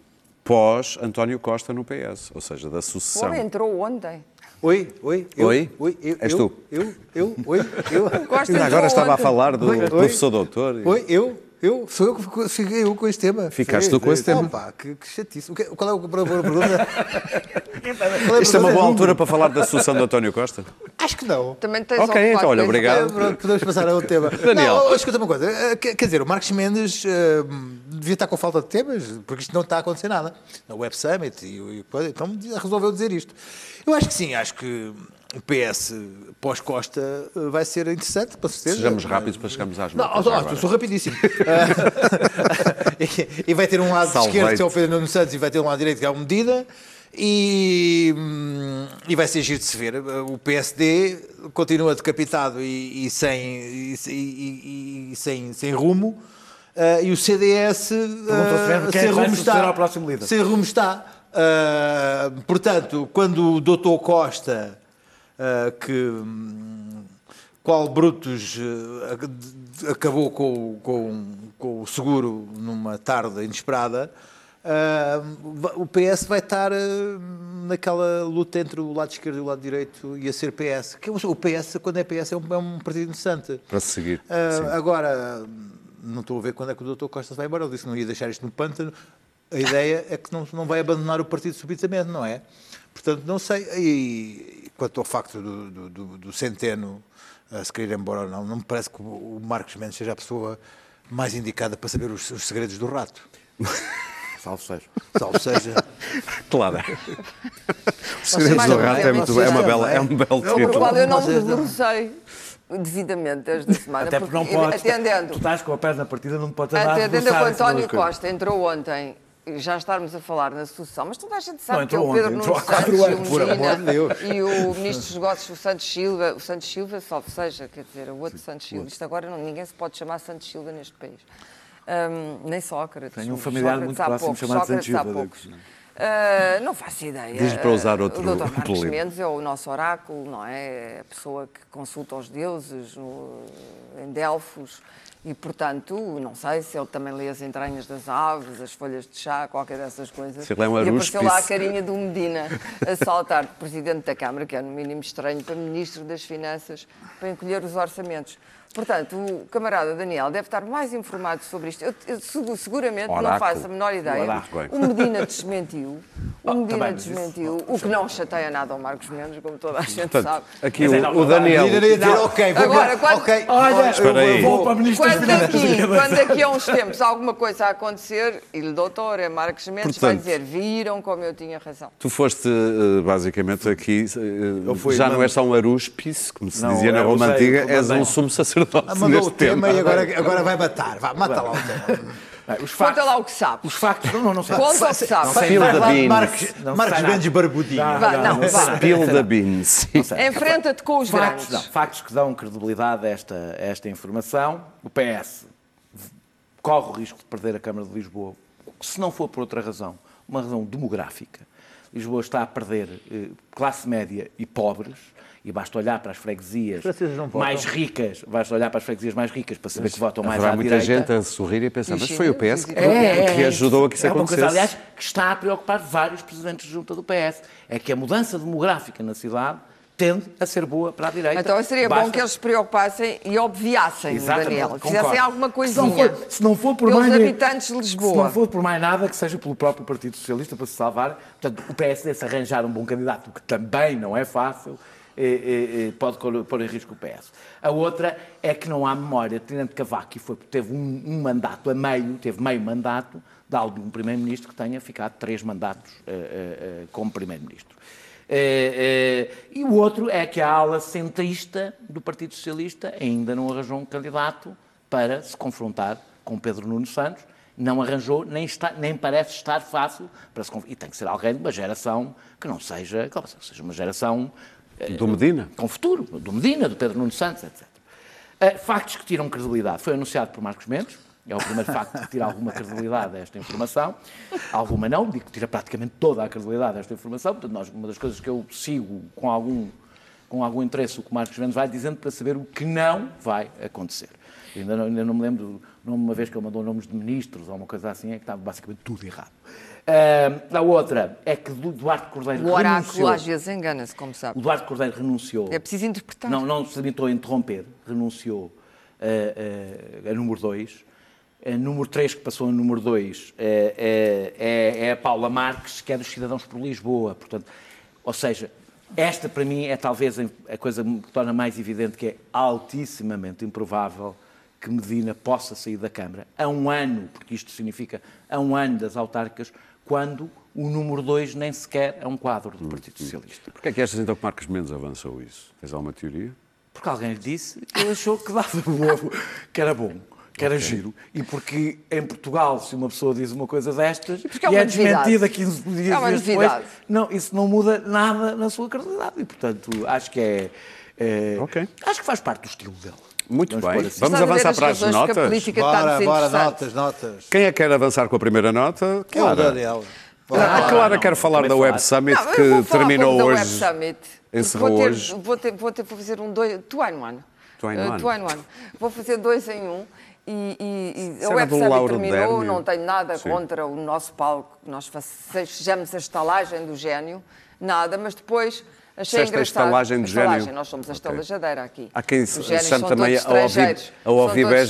pós-António Costa no PS, ou seja, da O sucessão. homem entrou ontem. Oi, oi, eu, Oi? oi, eu, És eu, tu? Eu, eu, oi, eu. Costa Ainda agora estava a ontem. falar do Oi, oi. professor doutor. e- Oi, eu, eu, sou eu que fiquei eu com este tema. Ficaste Sim, tu com esse sim. tema. Opa, que, que chatice. O que- qual é a pergunta? A Isto é uma boa altura para falar da sucessão de António Costa? Acho que não. Também tens Ok, então, olha, obrigado. É, podemos passar a outro tema. Daniel. Não, escuta uma coisa. eh, Quer dizer, o Marcos Mendes eh, devia estar com falta de temas, porque isto não está a acontecer nada. Na Web Summit, e, e então resolveu dizer isto. Eu acho que sim, acho que o PS pós-Costa eh, vai ser interessante, com certeza. Sejamos rápidos para chegarmos às Não, notas. não, agora. sou rapidíssimo. E, vai ter um lado Salvei-te. esquerdo que é o Pedro Nuno Santos e vai ter um lado direito que é o Medida. E, hum, e vai ser giro de se ver. O PSD continua decapitado e, e sem, e, e- e- e sem, sem rumo. Ah, e o CDS ah, quem é sem rumo está. Sem rumo está. Ah, portanto, quando o doutor Costa, que hum, qual Brutus eh, ac- acabou com, com, com o seguro numa tarde inesperada, va- o PS vai estar ah, naquela luta entre o lado esquerdo e o lado direito e a ser PS. Que o PS, quando é PS, é um, é um partido interessante. Para se seguir. Sim. agora, não estou a ver quando é que o Dr. Costa vai embora. Ele disse que não ia deixar isto no pântano. A ideia é que não, não vai abandonar o partido subitamente, não é? Portanto, não sei. E quanto ao facto do, do, do- Centeno ah, se querer ir embora ou não, não me parece que o Marcos Mendes seja a pessoa mais indicada para saber os, os segredos do rato. Salve seja. Salvo seja. Claro. Os segredos do rato é, muito, é, uma bela, é um belo título. qual eu não me debrucei devidamente esta semana. Até porque não podes. Tu Atendendo, estás com a perna partida, não podes andar a atendendo a o António. Costa entrou ontem, já estarmos a falar na sucessão, mas toda a gente sabe Não, que é o Pedro Nuno há Santos e anos, o amor de Medina Deus. e o Ministro dos Negócios, o Santos Silva, o Santos Silva, salvo seja, quer dizer, o outro Santos Silva. Isto agora não, ninguém se pode chamar Santos Silva neste país. Ahm, nem Sócrates. Tenho um familiar Sócrates muito há próximo poucos, chamado Santos Sócrates há Silva, poucos. Ah, não faço ideia. Diz-lhe para usar outro O Dr. Marcos. Mendes é o nosso oráculo, não é? É a pessoa que consulta os deuses no- em Delfos e, portanto, não sei se ele também lê as entranhas das aves, as folhas de chá, qualquer dessas coisas. Se ele é um e apareceu lá a carinha do Medina a saltar de Presidente da Câmara, que é no mínimo estranho para Ministro das Finanças, para encolher os orçamentos. Portanto, o camarada Daniel deve estar mais informado sobre isto. Eu, eu segu- seguramente não faço a menor ideia. O Medina desmentiu. O Medina também, mas isso- desmentiu. O que não chateia nada ao Marcos Mendes, como toda a gente Portanto, sabe. aqui Mas é, o, o não, Daniel. Dizer, ok, vou Agora, quando- ok, Olha, eu vou para o Ministro das Quando daqui, quando daqui a uns tempos alguma coisa acontecer, e o doutor é Marcos Mendes vai Portanto, dizer, viram como eu tinha razão. Tu foste, eh, basicamente, aqui. eh, fui, já não és só um arúspice, como se Não, dizia na Roma Antiga, és um sumo sacerdote Ah, mandou o tema e agora, agora vai matar. Vá, mata lá o tema. Os Conta factos, lá o que sabes. os factos, não, não, não sei. Conta o que sabes. sei Spill nada. the Vai lá, beans. Marcos, Não sei. Mendes Barbudinho. Não, Vá, não, não vá. sei. Spill the beans. Enfrenta-te com os Factos, grandes. não, factos que dão credibilidade a esta, a esta informação. O PS corre o risco de perder a Câmara de Lisboa, se não for por outra razão, uma razão demográfica. Lisboa está a perder eh, classe média e pobres, e basta olhar para as freguesias mais ricas, basta olhar para as freguesias mais ricas para saber que votam mais à muita direita. gente a sorrir e a pensar, E mas foi o PS e que, tudo. que ajudou a que isso é uma coisa, acontecesse. aliás, que está a preocupar vários presidentes de junta do PS. É que a mudança demográfica na cidade tende a ser boa para a direita. Então seria bom Basta- que eles se preocupassem e obviassem, Exatamente, Daniel. concordo. Fizessem alguma Se coisinha. não for, se não for por pelos mais habitantes de Lisboa. Se não for por mais nada, que seja pelo próprio Partido Socialista para se salvar. Portanto, o PSD se arranjar um bom candidato, o que também não é fácil, pode pôr em risco o PS. A outra é que não há memória. Tenente Cavaco foi, teve um, um mandato a meio, teve meio mandato, de algum primeiro-ministro que tenha ficado três mandatos eh, eh, eh, como primeiro-ministro. E o outro é que a ala centrista do Partido Socialista ainda não arranjou um candidato para se confrontar com Pedro Nuno Santos. Não arranjou, nem, está, nem parece estar fácil para se E tem que ser alguém de uma geração que não seja, que seja uma geração Do Medina? com futuro, do Medina, do Pedro Nuno Santos, etc. Uh, factos que tiram credibilidade. Foi anunciado por Marcos Mendes, é o primeiro facto que tira alguma credibilidade a esta informação. Alguma não, digo que tira praticamente toda a credibilidade a esta informação. Portanto, nós, uma das coisas que eu sigo com algum, com algum interesse o que Marcos Mendes vai dizendo para saber o que não vai acontecer. Ainda não, ainda não me lembro, uma vez que ele mandou nomes de ministros ou uma coisa assim, é que estava basicamente tudo errado. Uh, a outra é que Duarte Cordeiro O oráculo renunciou. às vezes engana-se, como sabe. O Duarte Cordeiro renunciou. É preciso interpretar. Não, não se limitou a interromper, renunciou eh, eh, a número 2. A número 3, que passou a número 2, é, é, é a Paula Marques, que é dos Cidadãos por Lisboa. Portanto, ou seja, esta para mim é talvez a coisa que torna mais evidente que é altissimamente improvável que Medina possa sair da Câmara a um ano, porque isto significa a um ano das autárquicas, quando o número 2 nem sequer é um quadro do Partido Socialista. Porquê é que achas então que Marcos Mendes avançou isso? Tens alguma teoria? Porque alguém lhe disse, ele achou que dava bom, que era bom, que era giro. E porque em Portugal, se uma pessoa diz uma coisa destas porque é e uma é desmentida novidade. 15 dias É depois, não, isso não muda nada na sua credibilidade. E, portanto, acho que é... é- Ok. Acho que faz parte do estilo dele. Muito Vamos bem. assim. Vamos avançar para as razões que a notas? Bora, bora, notas, notas. Quem é que quer avançar com a primeira nota? É o Clara. Daniel. A Clara quer falar da. Web Summit Não, que vou falar terminou da hoje. Web Summit. encerrou vou ter, hoje. Vou, ter, vou ter vou fazer um dois. Two in one. Two in Uh, one. two in one. Vou fazer dois em um. E, e- e a Web Summit Lauro terminou, Dérmio. não tenho nada Sim. contra o nosso palco, que nós sejamos a estalagem do gênio, nada, mas depois achei Disseste a engraçado. estalagem do A estalagem, gênio. nós somos a estalajadeira aqui. Há quem se chame são também a a todos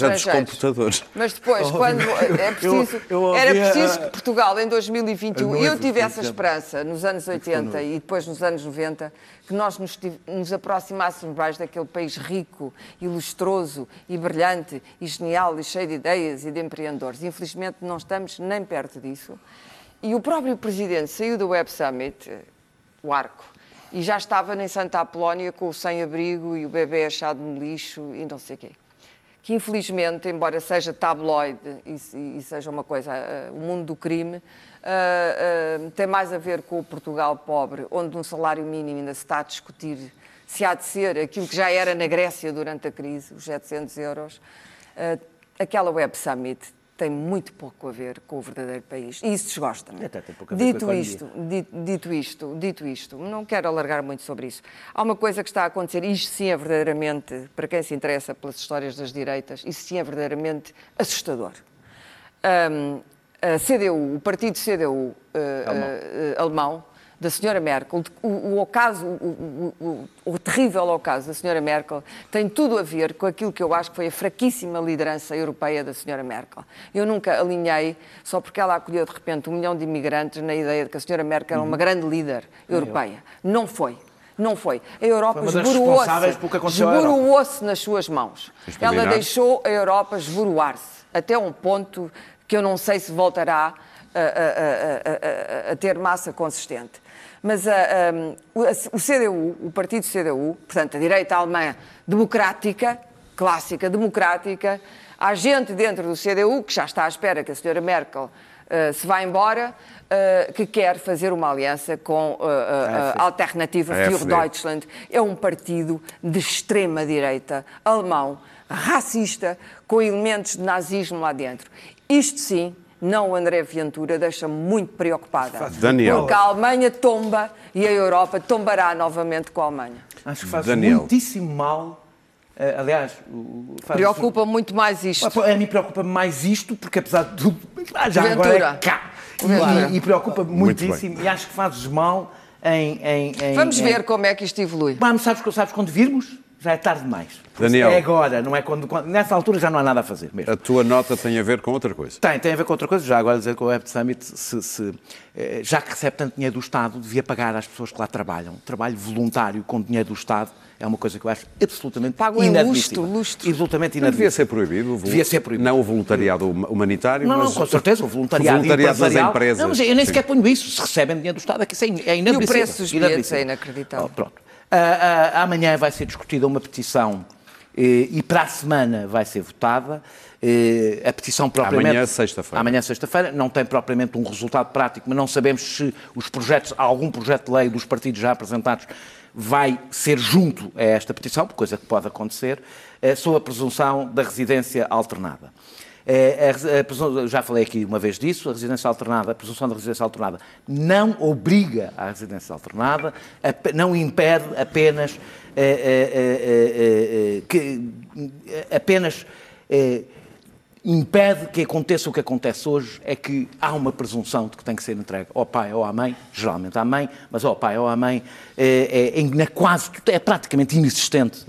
dos computadores. Mas depois, quando é preciso, eu era ouvia, preciso que Portugal, em 2021, as e eu noivas, tive por essa exemplo. esperança nos anos 80 e depois nos anos 90, que nós nos, nos aproximássemos mais daquele país rico, e lustroso, e brilhante, e genial, e cheio de ideias e de empreendedores. Infelizmente não estamos nem perto disso. E o próprio Presidente saiu do Web Summit, o arco, e já estava em Santa Apolónia com o sem-abrigo e o bebê achado no lixo e não sei o quê que infelizmente, embora seja tabloide e, e seja uma coisa, eh, o mundo do crime, eh, eh, tem mais a ver com o Portugal pobre, onde um salário mínimo ainda se está a discutir se há de ser aquilo que já era na Grécia durante a crise, os 700 euros. Aquela Web Summit tem muito pouco a ver com o verdadeiro país. E isso desgosta-me. Até tem pouco a ver com a Dito isto, Dito, dito isto, dito isto, não quero alargar muito sobre isso. Há uma coisa que está a acontecer, isto sim é verdadeiramente, para quem se interessa pelas histórias das direitas, isso sim é verdadeiramente assustador. Hum, a CDU, o partido CDU eh, eh, alemão, da senhora Merkel, o, o, ocaso, o, o- o- terrível ocaso da senhora Merkel tem tudo a ver com aquilo que eu acho que foi a fraquíssima liderança europeia da senhora Merkel. Eu nunca alinhei, só porque ela acolheu de repente um milhão de imigrantes, na ideia de que a senhora Merkel era uma grande líder europeia. Não foi. Não foi. A Europa esboroou-se nas suas mãos. Ela deixou a Europa esboroar-se até um ponto que eu não sei se voltará a- a- a- a ter massa consistente. Mas a- a- o- a- o CDU, o partido CDU, portanto a direita alemã democrática, clássica democrática, há gente dentro do CDU que já está à espera que a senhora Merkel eh, se vá embora, eh, que quer fazer uma aliança com eh, a- Alternativa für. Deutschland. É um partido de extrema-direita, alemão, racista, com elementos de nazismo lá dentro. Isto sim, não o André Ventura, deixa-me muito preocupada. Daniel. Porque a Alemanha tomba e a Europa tombará novamente com a Alemanha. Acho que faz Daniel. muitíssimo mal. eh, aliás, Preocupa muito mais isto. A mim preocupa mais isto, porque apesar de tudo, ah, já Ventura. agora é cá. E, e preocupa Muito muitíssimo. E acho que fazes mal em. em, em Vamos em- ver como é que isto evolui. Vamos, sabes, sabes quando virmos? Já é tarde demais. Daniel. É agora, não é quando, quando- Nessa altura já não há nada a fazer mesmo. A tua nota tem a ver com outra coisa. Tem, tem a ver com outra coisa. Já agora dizer que o Web Summit, se, se, eh, já que recebe tanto dinheiro do Estado, devia pagar às pessoas que lá trabalham. Trabalho voluntário com dinheiro do Estado é uma coisa que eu acho absolutamente Pagam em inadmissível. lustro, lustro. Absolutamente Não devia inadmissível. ser proibido. o Devia ser proibido. Não o voluntariado hum- humanitário, Não, não, mas com certeza, o voluntariado, o voluntariado das empresas. Não, mas eu nem Sim. sequer ponho isso. Se recebem dinheiro do Estado, é que isso é in- é inadmissível. preço dos bilhetes Inadmissível. é inacreditável. Oh, pronto. Ah, ah, amanhã vai ser discutida uma petição eh, e para a semana vai ser votada. Eh, a petição propriamente... Amanhã, sexta-feira. Amanhã, sexta-feira. Não tem propriamente um resultado prático, mas não sabemos se os projetos, algum projeto de lei dos partidos já apresentados vai ser junto a esta petição, coisa que pode acontecer, eh, sob a presunção da residência alternada. A resi- a presunção- já falei aqui uma vez disso, a residência alternada, a presunção da residência alternada não obriga à residência alternada, ap- não impede apenas eh, que apenas impede que aconteça o que acontece hoje, é que há uma presunção de que tem que ser entregue ao pai ou à mãe, geralmente à mãe, mas ao pai ou à mãe, é, é, é quase, é praticamente inexistente.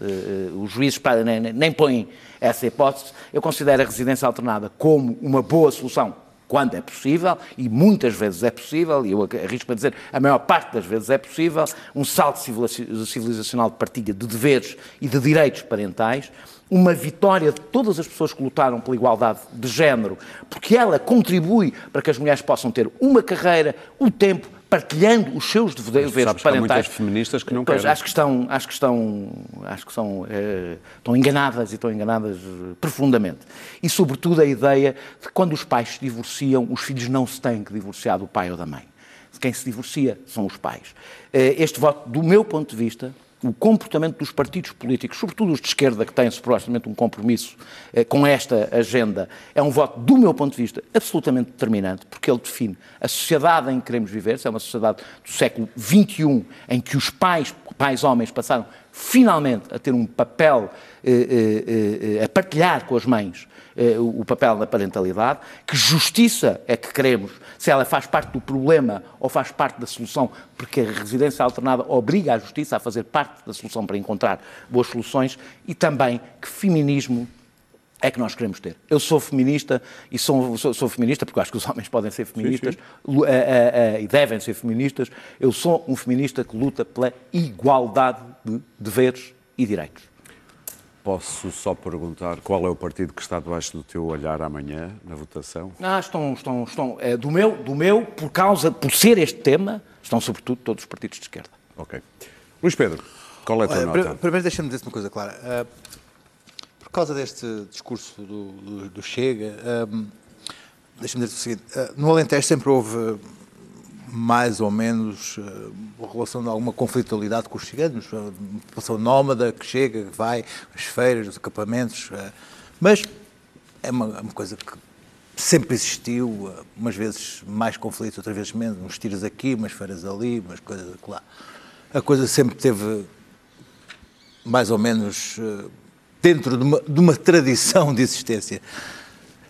Os juízes nem- nem põem essa hipótese. Eu considero a residência alternada como uma boa solução quando é possível, e muitas vezes é possível, e eu arrisco a dizer, a maior parte das vezes é possível, um salto civiliza- civilizacional de partilha de deveres e de direitos parentais, uma vitória de todas as pessoas que lutaram pela igualdade de género, porque ela contribui para que as mulheres possam ter uma carreira, o tempo, partilhando os seus deveres sabes que há parentais. muitas feministas que não Pois, querem. Acho que estão, acho que estão, acho que são, eh, estão enganadas e estão enganadas eh, profundamente. E, sobretudo, a ideia de que quando os pais se divorciam, os filhos não se têm que divorciar do pai ou da mãe. Quem se divorcia são os pais. Eh, Este voto, do meu ponto de vista, o comportamento dos partidos políticos, sobretudo os de esquerda, que têm supostamente um compromisso eh, com esta agenda, é um voto, do meu ponto de vista, absolutamente determinante, porque ele define a sociedade em que queremos viver, se é uma sociedade do século XXI, em que os pais, pais homens, passaram finalmente a ter um papel, eh, eh, eh, a partilhar com as mães eh, o papel da parentalidade, que justiça é que queremos, se ela faz parte do problema ou faz parte da solução, porque a residência alternada obriga a justiça a fazer parte da solução para encontrar boas soluções, e também que feminismo é que nós queremos ter. Eu sou feminista e sou, sou, sou feminista porque eu acho que os homens podem ser feministas lu- eh, eh, eh, e devem ser feministas. Eu sou um feminista que luta pela igualdade de deveres e direitos. Posso só perguntar qual é o partido que está debaixo do teu olhar amanhã na votação? Ah, estão, estão, estão eh, do meu, do meu, por causa, por ser este tema, estão sobretudo todos os partidos de esquerda. Ok. Luís Pedro, qual é a tua Olha, nota? pr- primeiro deixa-me dizer uma coisa clara. Ah, por causa deste discurso do, do- do Chega, ahm, deixa-me dizer o seguinte: ah, no Alentejo sempre houve ah, mais ou menos uma relação de alguma conflitualidade com os ciganos, ah, uma população nómada que chega, que vai, as feiras, os acampamentos, ah, mas é uma, é uma coisa que sempre existiu, umas vezes mais conflitos, outras vezes menos, uns tiros aqui, umas feiras ali, umas coisas lá. A coisa sempre teve mais ou menos eh, dentro de uma, de uma tradição de existência.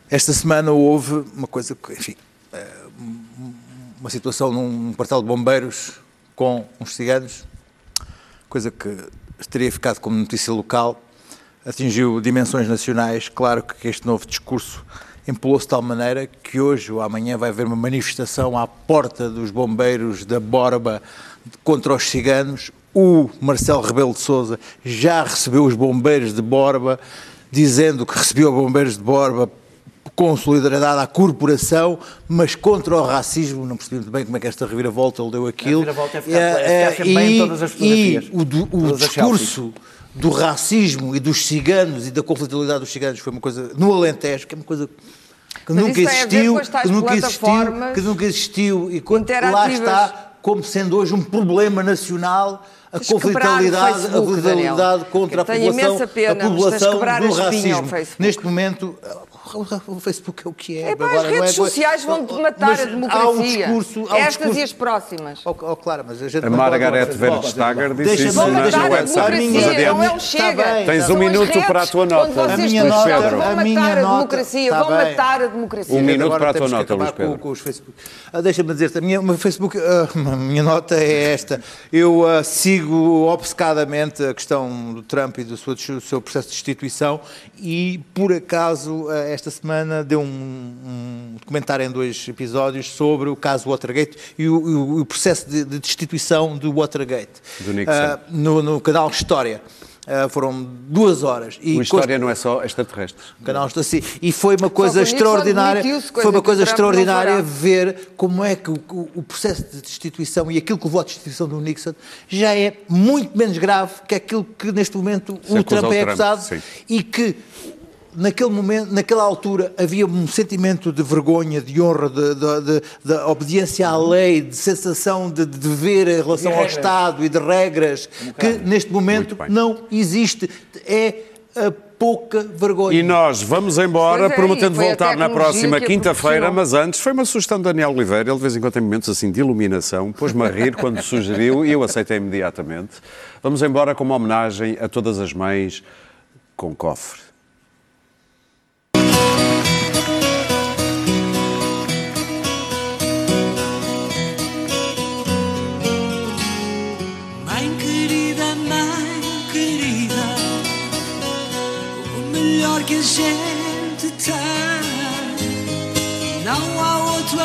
Esta semana houve uma coisa que, enfim, eh, uma situação num quartel de bombeiros com uns ciganos, coisa que teria ficado como notícia local, atingiu dimensões nacionais. Claro que este novo discurso empolou-se de tal maneira que hoje ou amanhã vai haver uma manifestação à porta dos bombeiros da Borba contra os ciganos. O Marcelo Rebelo de Sousa já recebeu os bombeiros de Borba, dizendo que recebeu os bombeiros de Borba com solidariedade à corporação, mas contra o racismo. Não percebi muito bem como é que esta reviravolta ele deu aquilo. reviravolta é ficar- é ficar sempre bem em todas as e fotografias. o, do- o as discurso do racismo e dos ciganos e da conflitualidade dos ciganos foi uma coisa no Alentejo, que é uma coisa que Mas nunca a existiu, que nunca existiu, que nunca existiu e quando lá está como sendo hoje um problema nacional a o conflitualidade, a Daniel. contra a população, a população do a racismo. Neste momento, o Facebook é o que é. É pá, as Agora, não redes é- sociais vão Mas matar a Há um democracia. discurso. Há um Estas discurso e as próximas. Oh, oh, claro, mas a gente A não pode- Margaret Bom, Verstager disse deixa-me- isso Vão na- matar no a WhatsApp. democracia, Mas adiante. não é o Chega. bem, Tens um as minuto para a tua nota. A minha nota- vão a matar minha a democracia, vão matar a democracia. Um minuto Agora para a tua temos que nota, acabar Luís Pedro. Com, com os Facebook. Ah, Deixa-me dizer-te, a minha, Facebook, ah, a minha nota é esta. Eu ah, sigo obcecadamente a questão do Trump e do seu, do seu processo de destituição e, por acaso, esta semana deu um, um documentário em dois episódios sobre o caso Watergate e o, o- o processo de, de destituição do Watergate. Do Nixon. Ah, no, no canal História. Ah, foram duas horas. E A história não é só extraterrestres. o canal está assim. E foi uma coisa extraordinária. admitiu-se, Foi coisa uma coisa Trump extraordinária ver como é que o, o- processo de destituição e aquilo que levou à destituição do Nixon já é muito menos grave que aquilo que neste momento Se o Trump é Trump, acusado sim. e que naquele momento, naquela altura havia um sentimento de vergonha, de honra, de, de- de- de obediência à lei, de sensação de, de dever em relação ao. Estado e de regras que neste momento não existe. É a pouca vergonha. E nós vamos embora, Pois é, prometendo voltar na próxima quinta-feira, mas antes foi uma sugestão de Daniel Oliveira, ele de vez em quando tem momentos assim de iluminação, pôs-me a rir quando sugeriu e eu aceitei imediatamente. Vamos embora com uma homenagem a todas as mães com cofre. Melhor que a gente tem. Não há outro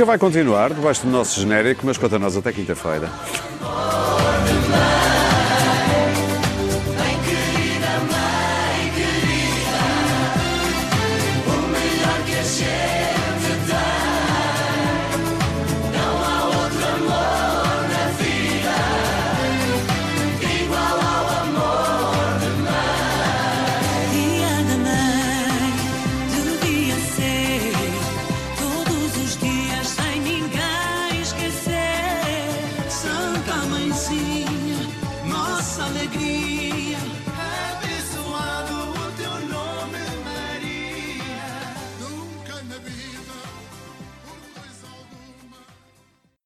música vai continuar debaixo do nosso genérico, mas quanto a nós até quinta-feira.